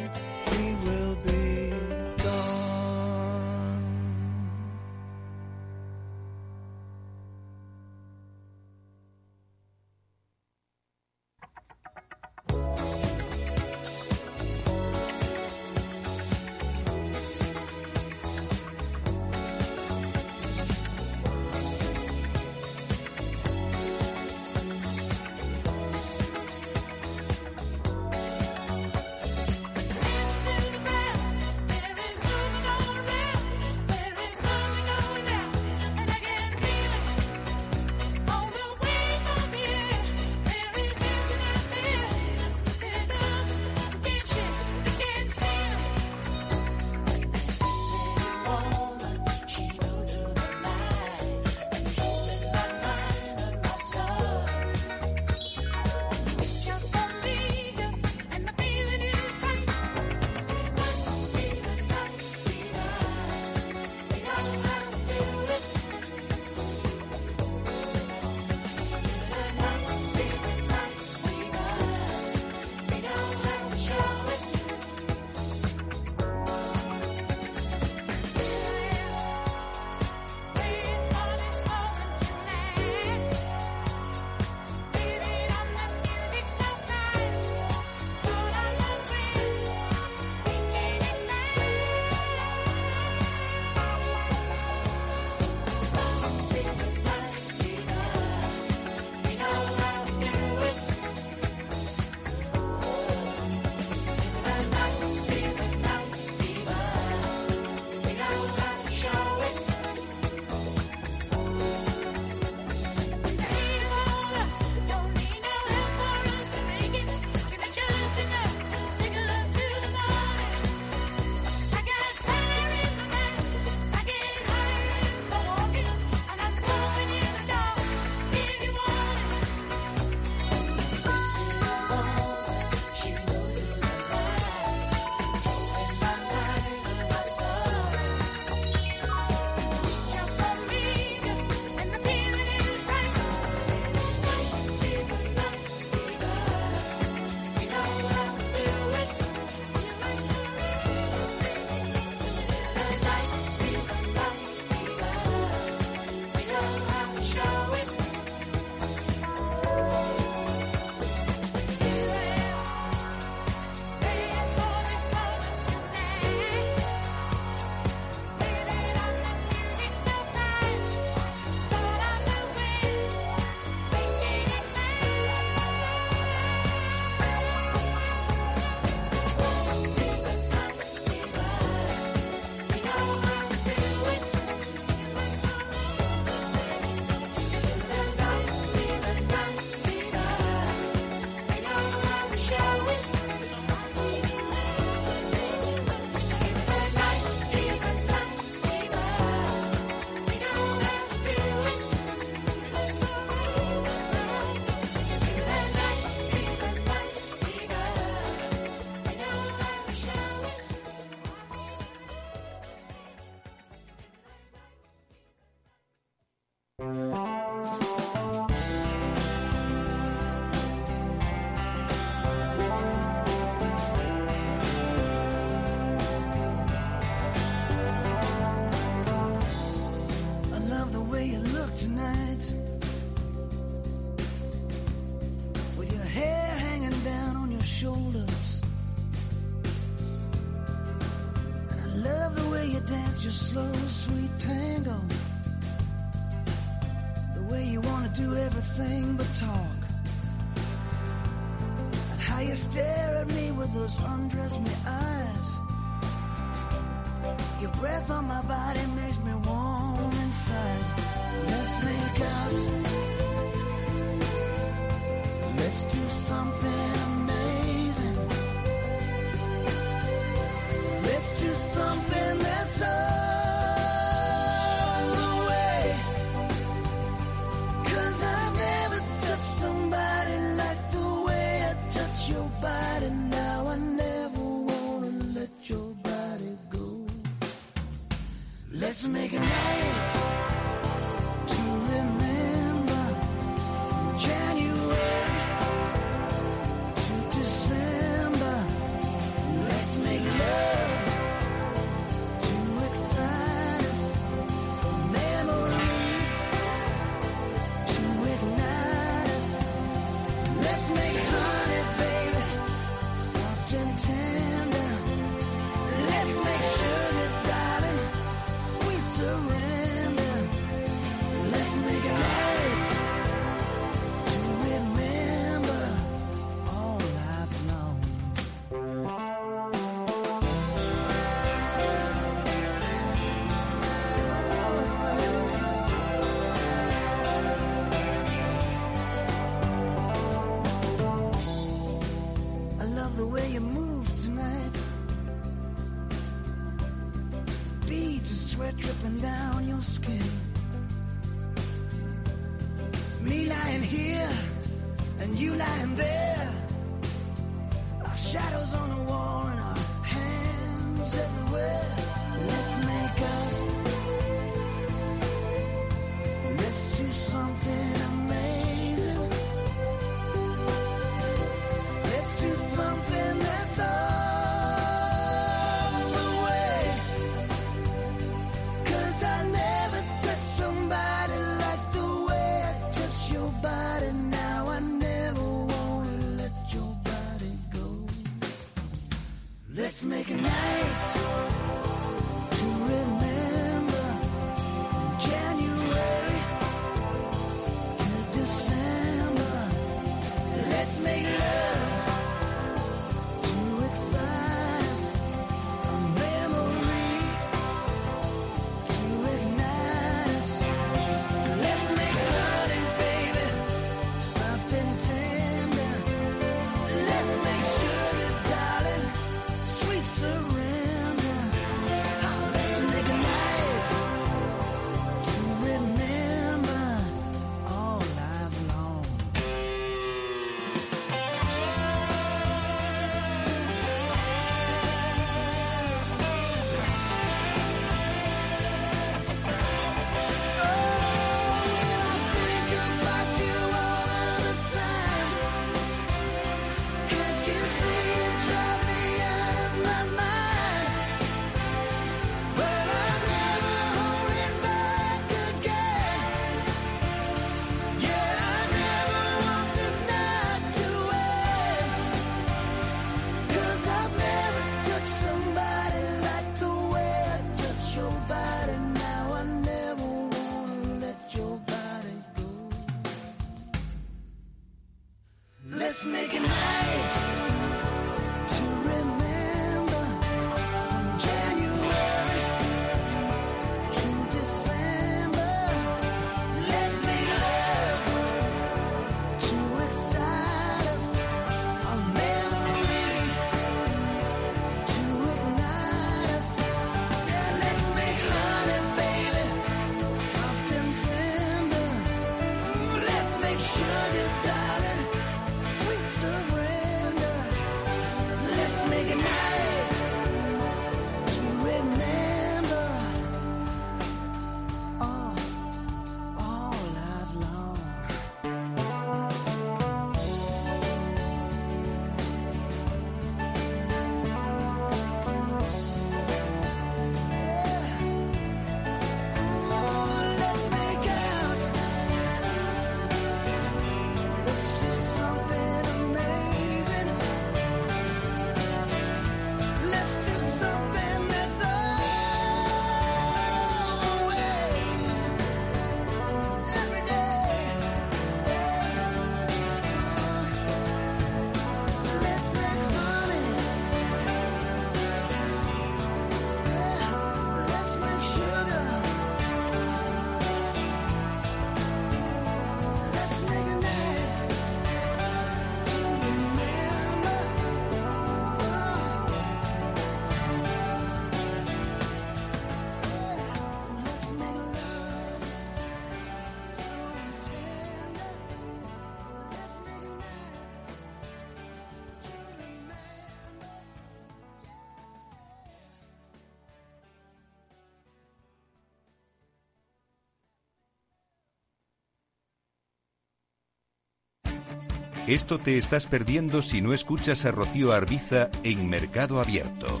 Esto te estás perdiendo si no escuchas a Rocío Arbiza en Mercado Abierto.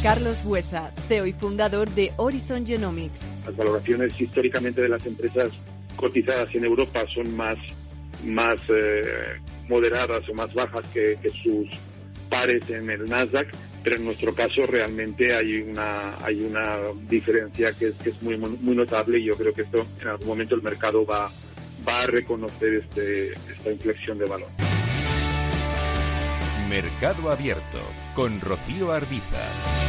Carlos Buesa, CEO y fundador de Horizon Genomics. Las valoraciones históricamente de las empresas cotizadas en Europa son más, más eh, moderadas o más bajas que, que, sus pares en el Nasdaq, pero en nuestro caso realmente hay una, hay una diferencia que es, que es muy, muy notable y yo creo que esto en algún momento el mercado va, va a reconocer este, esta inflexión de valor. Mercado Abierto con Rocío Arbiza.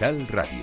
Capital Radio.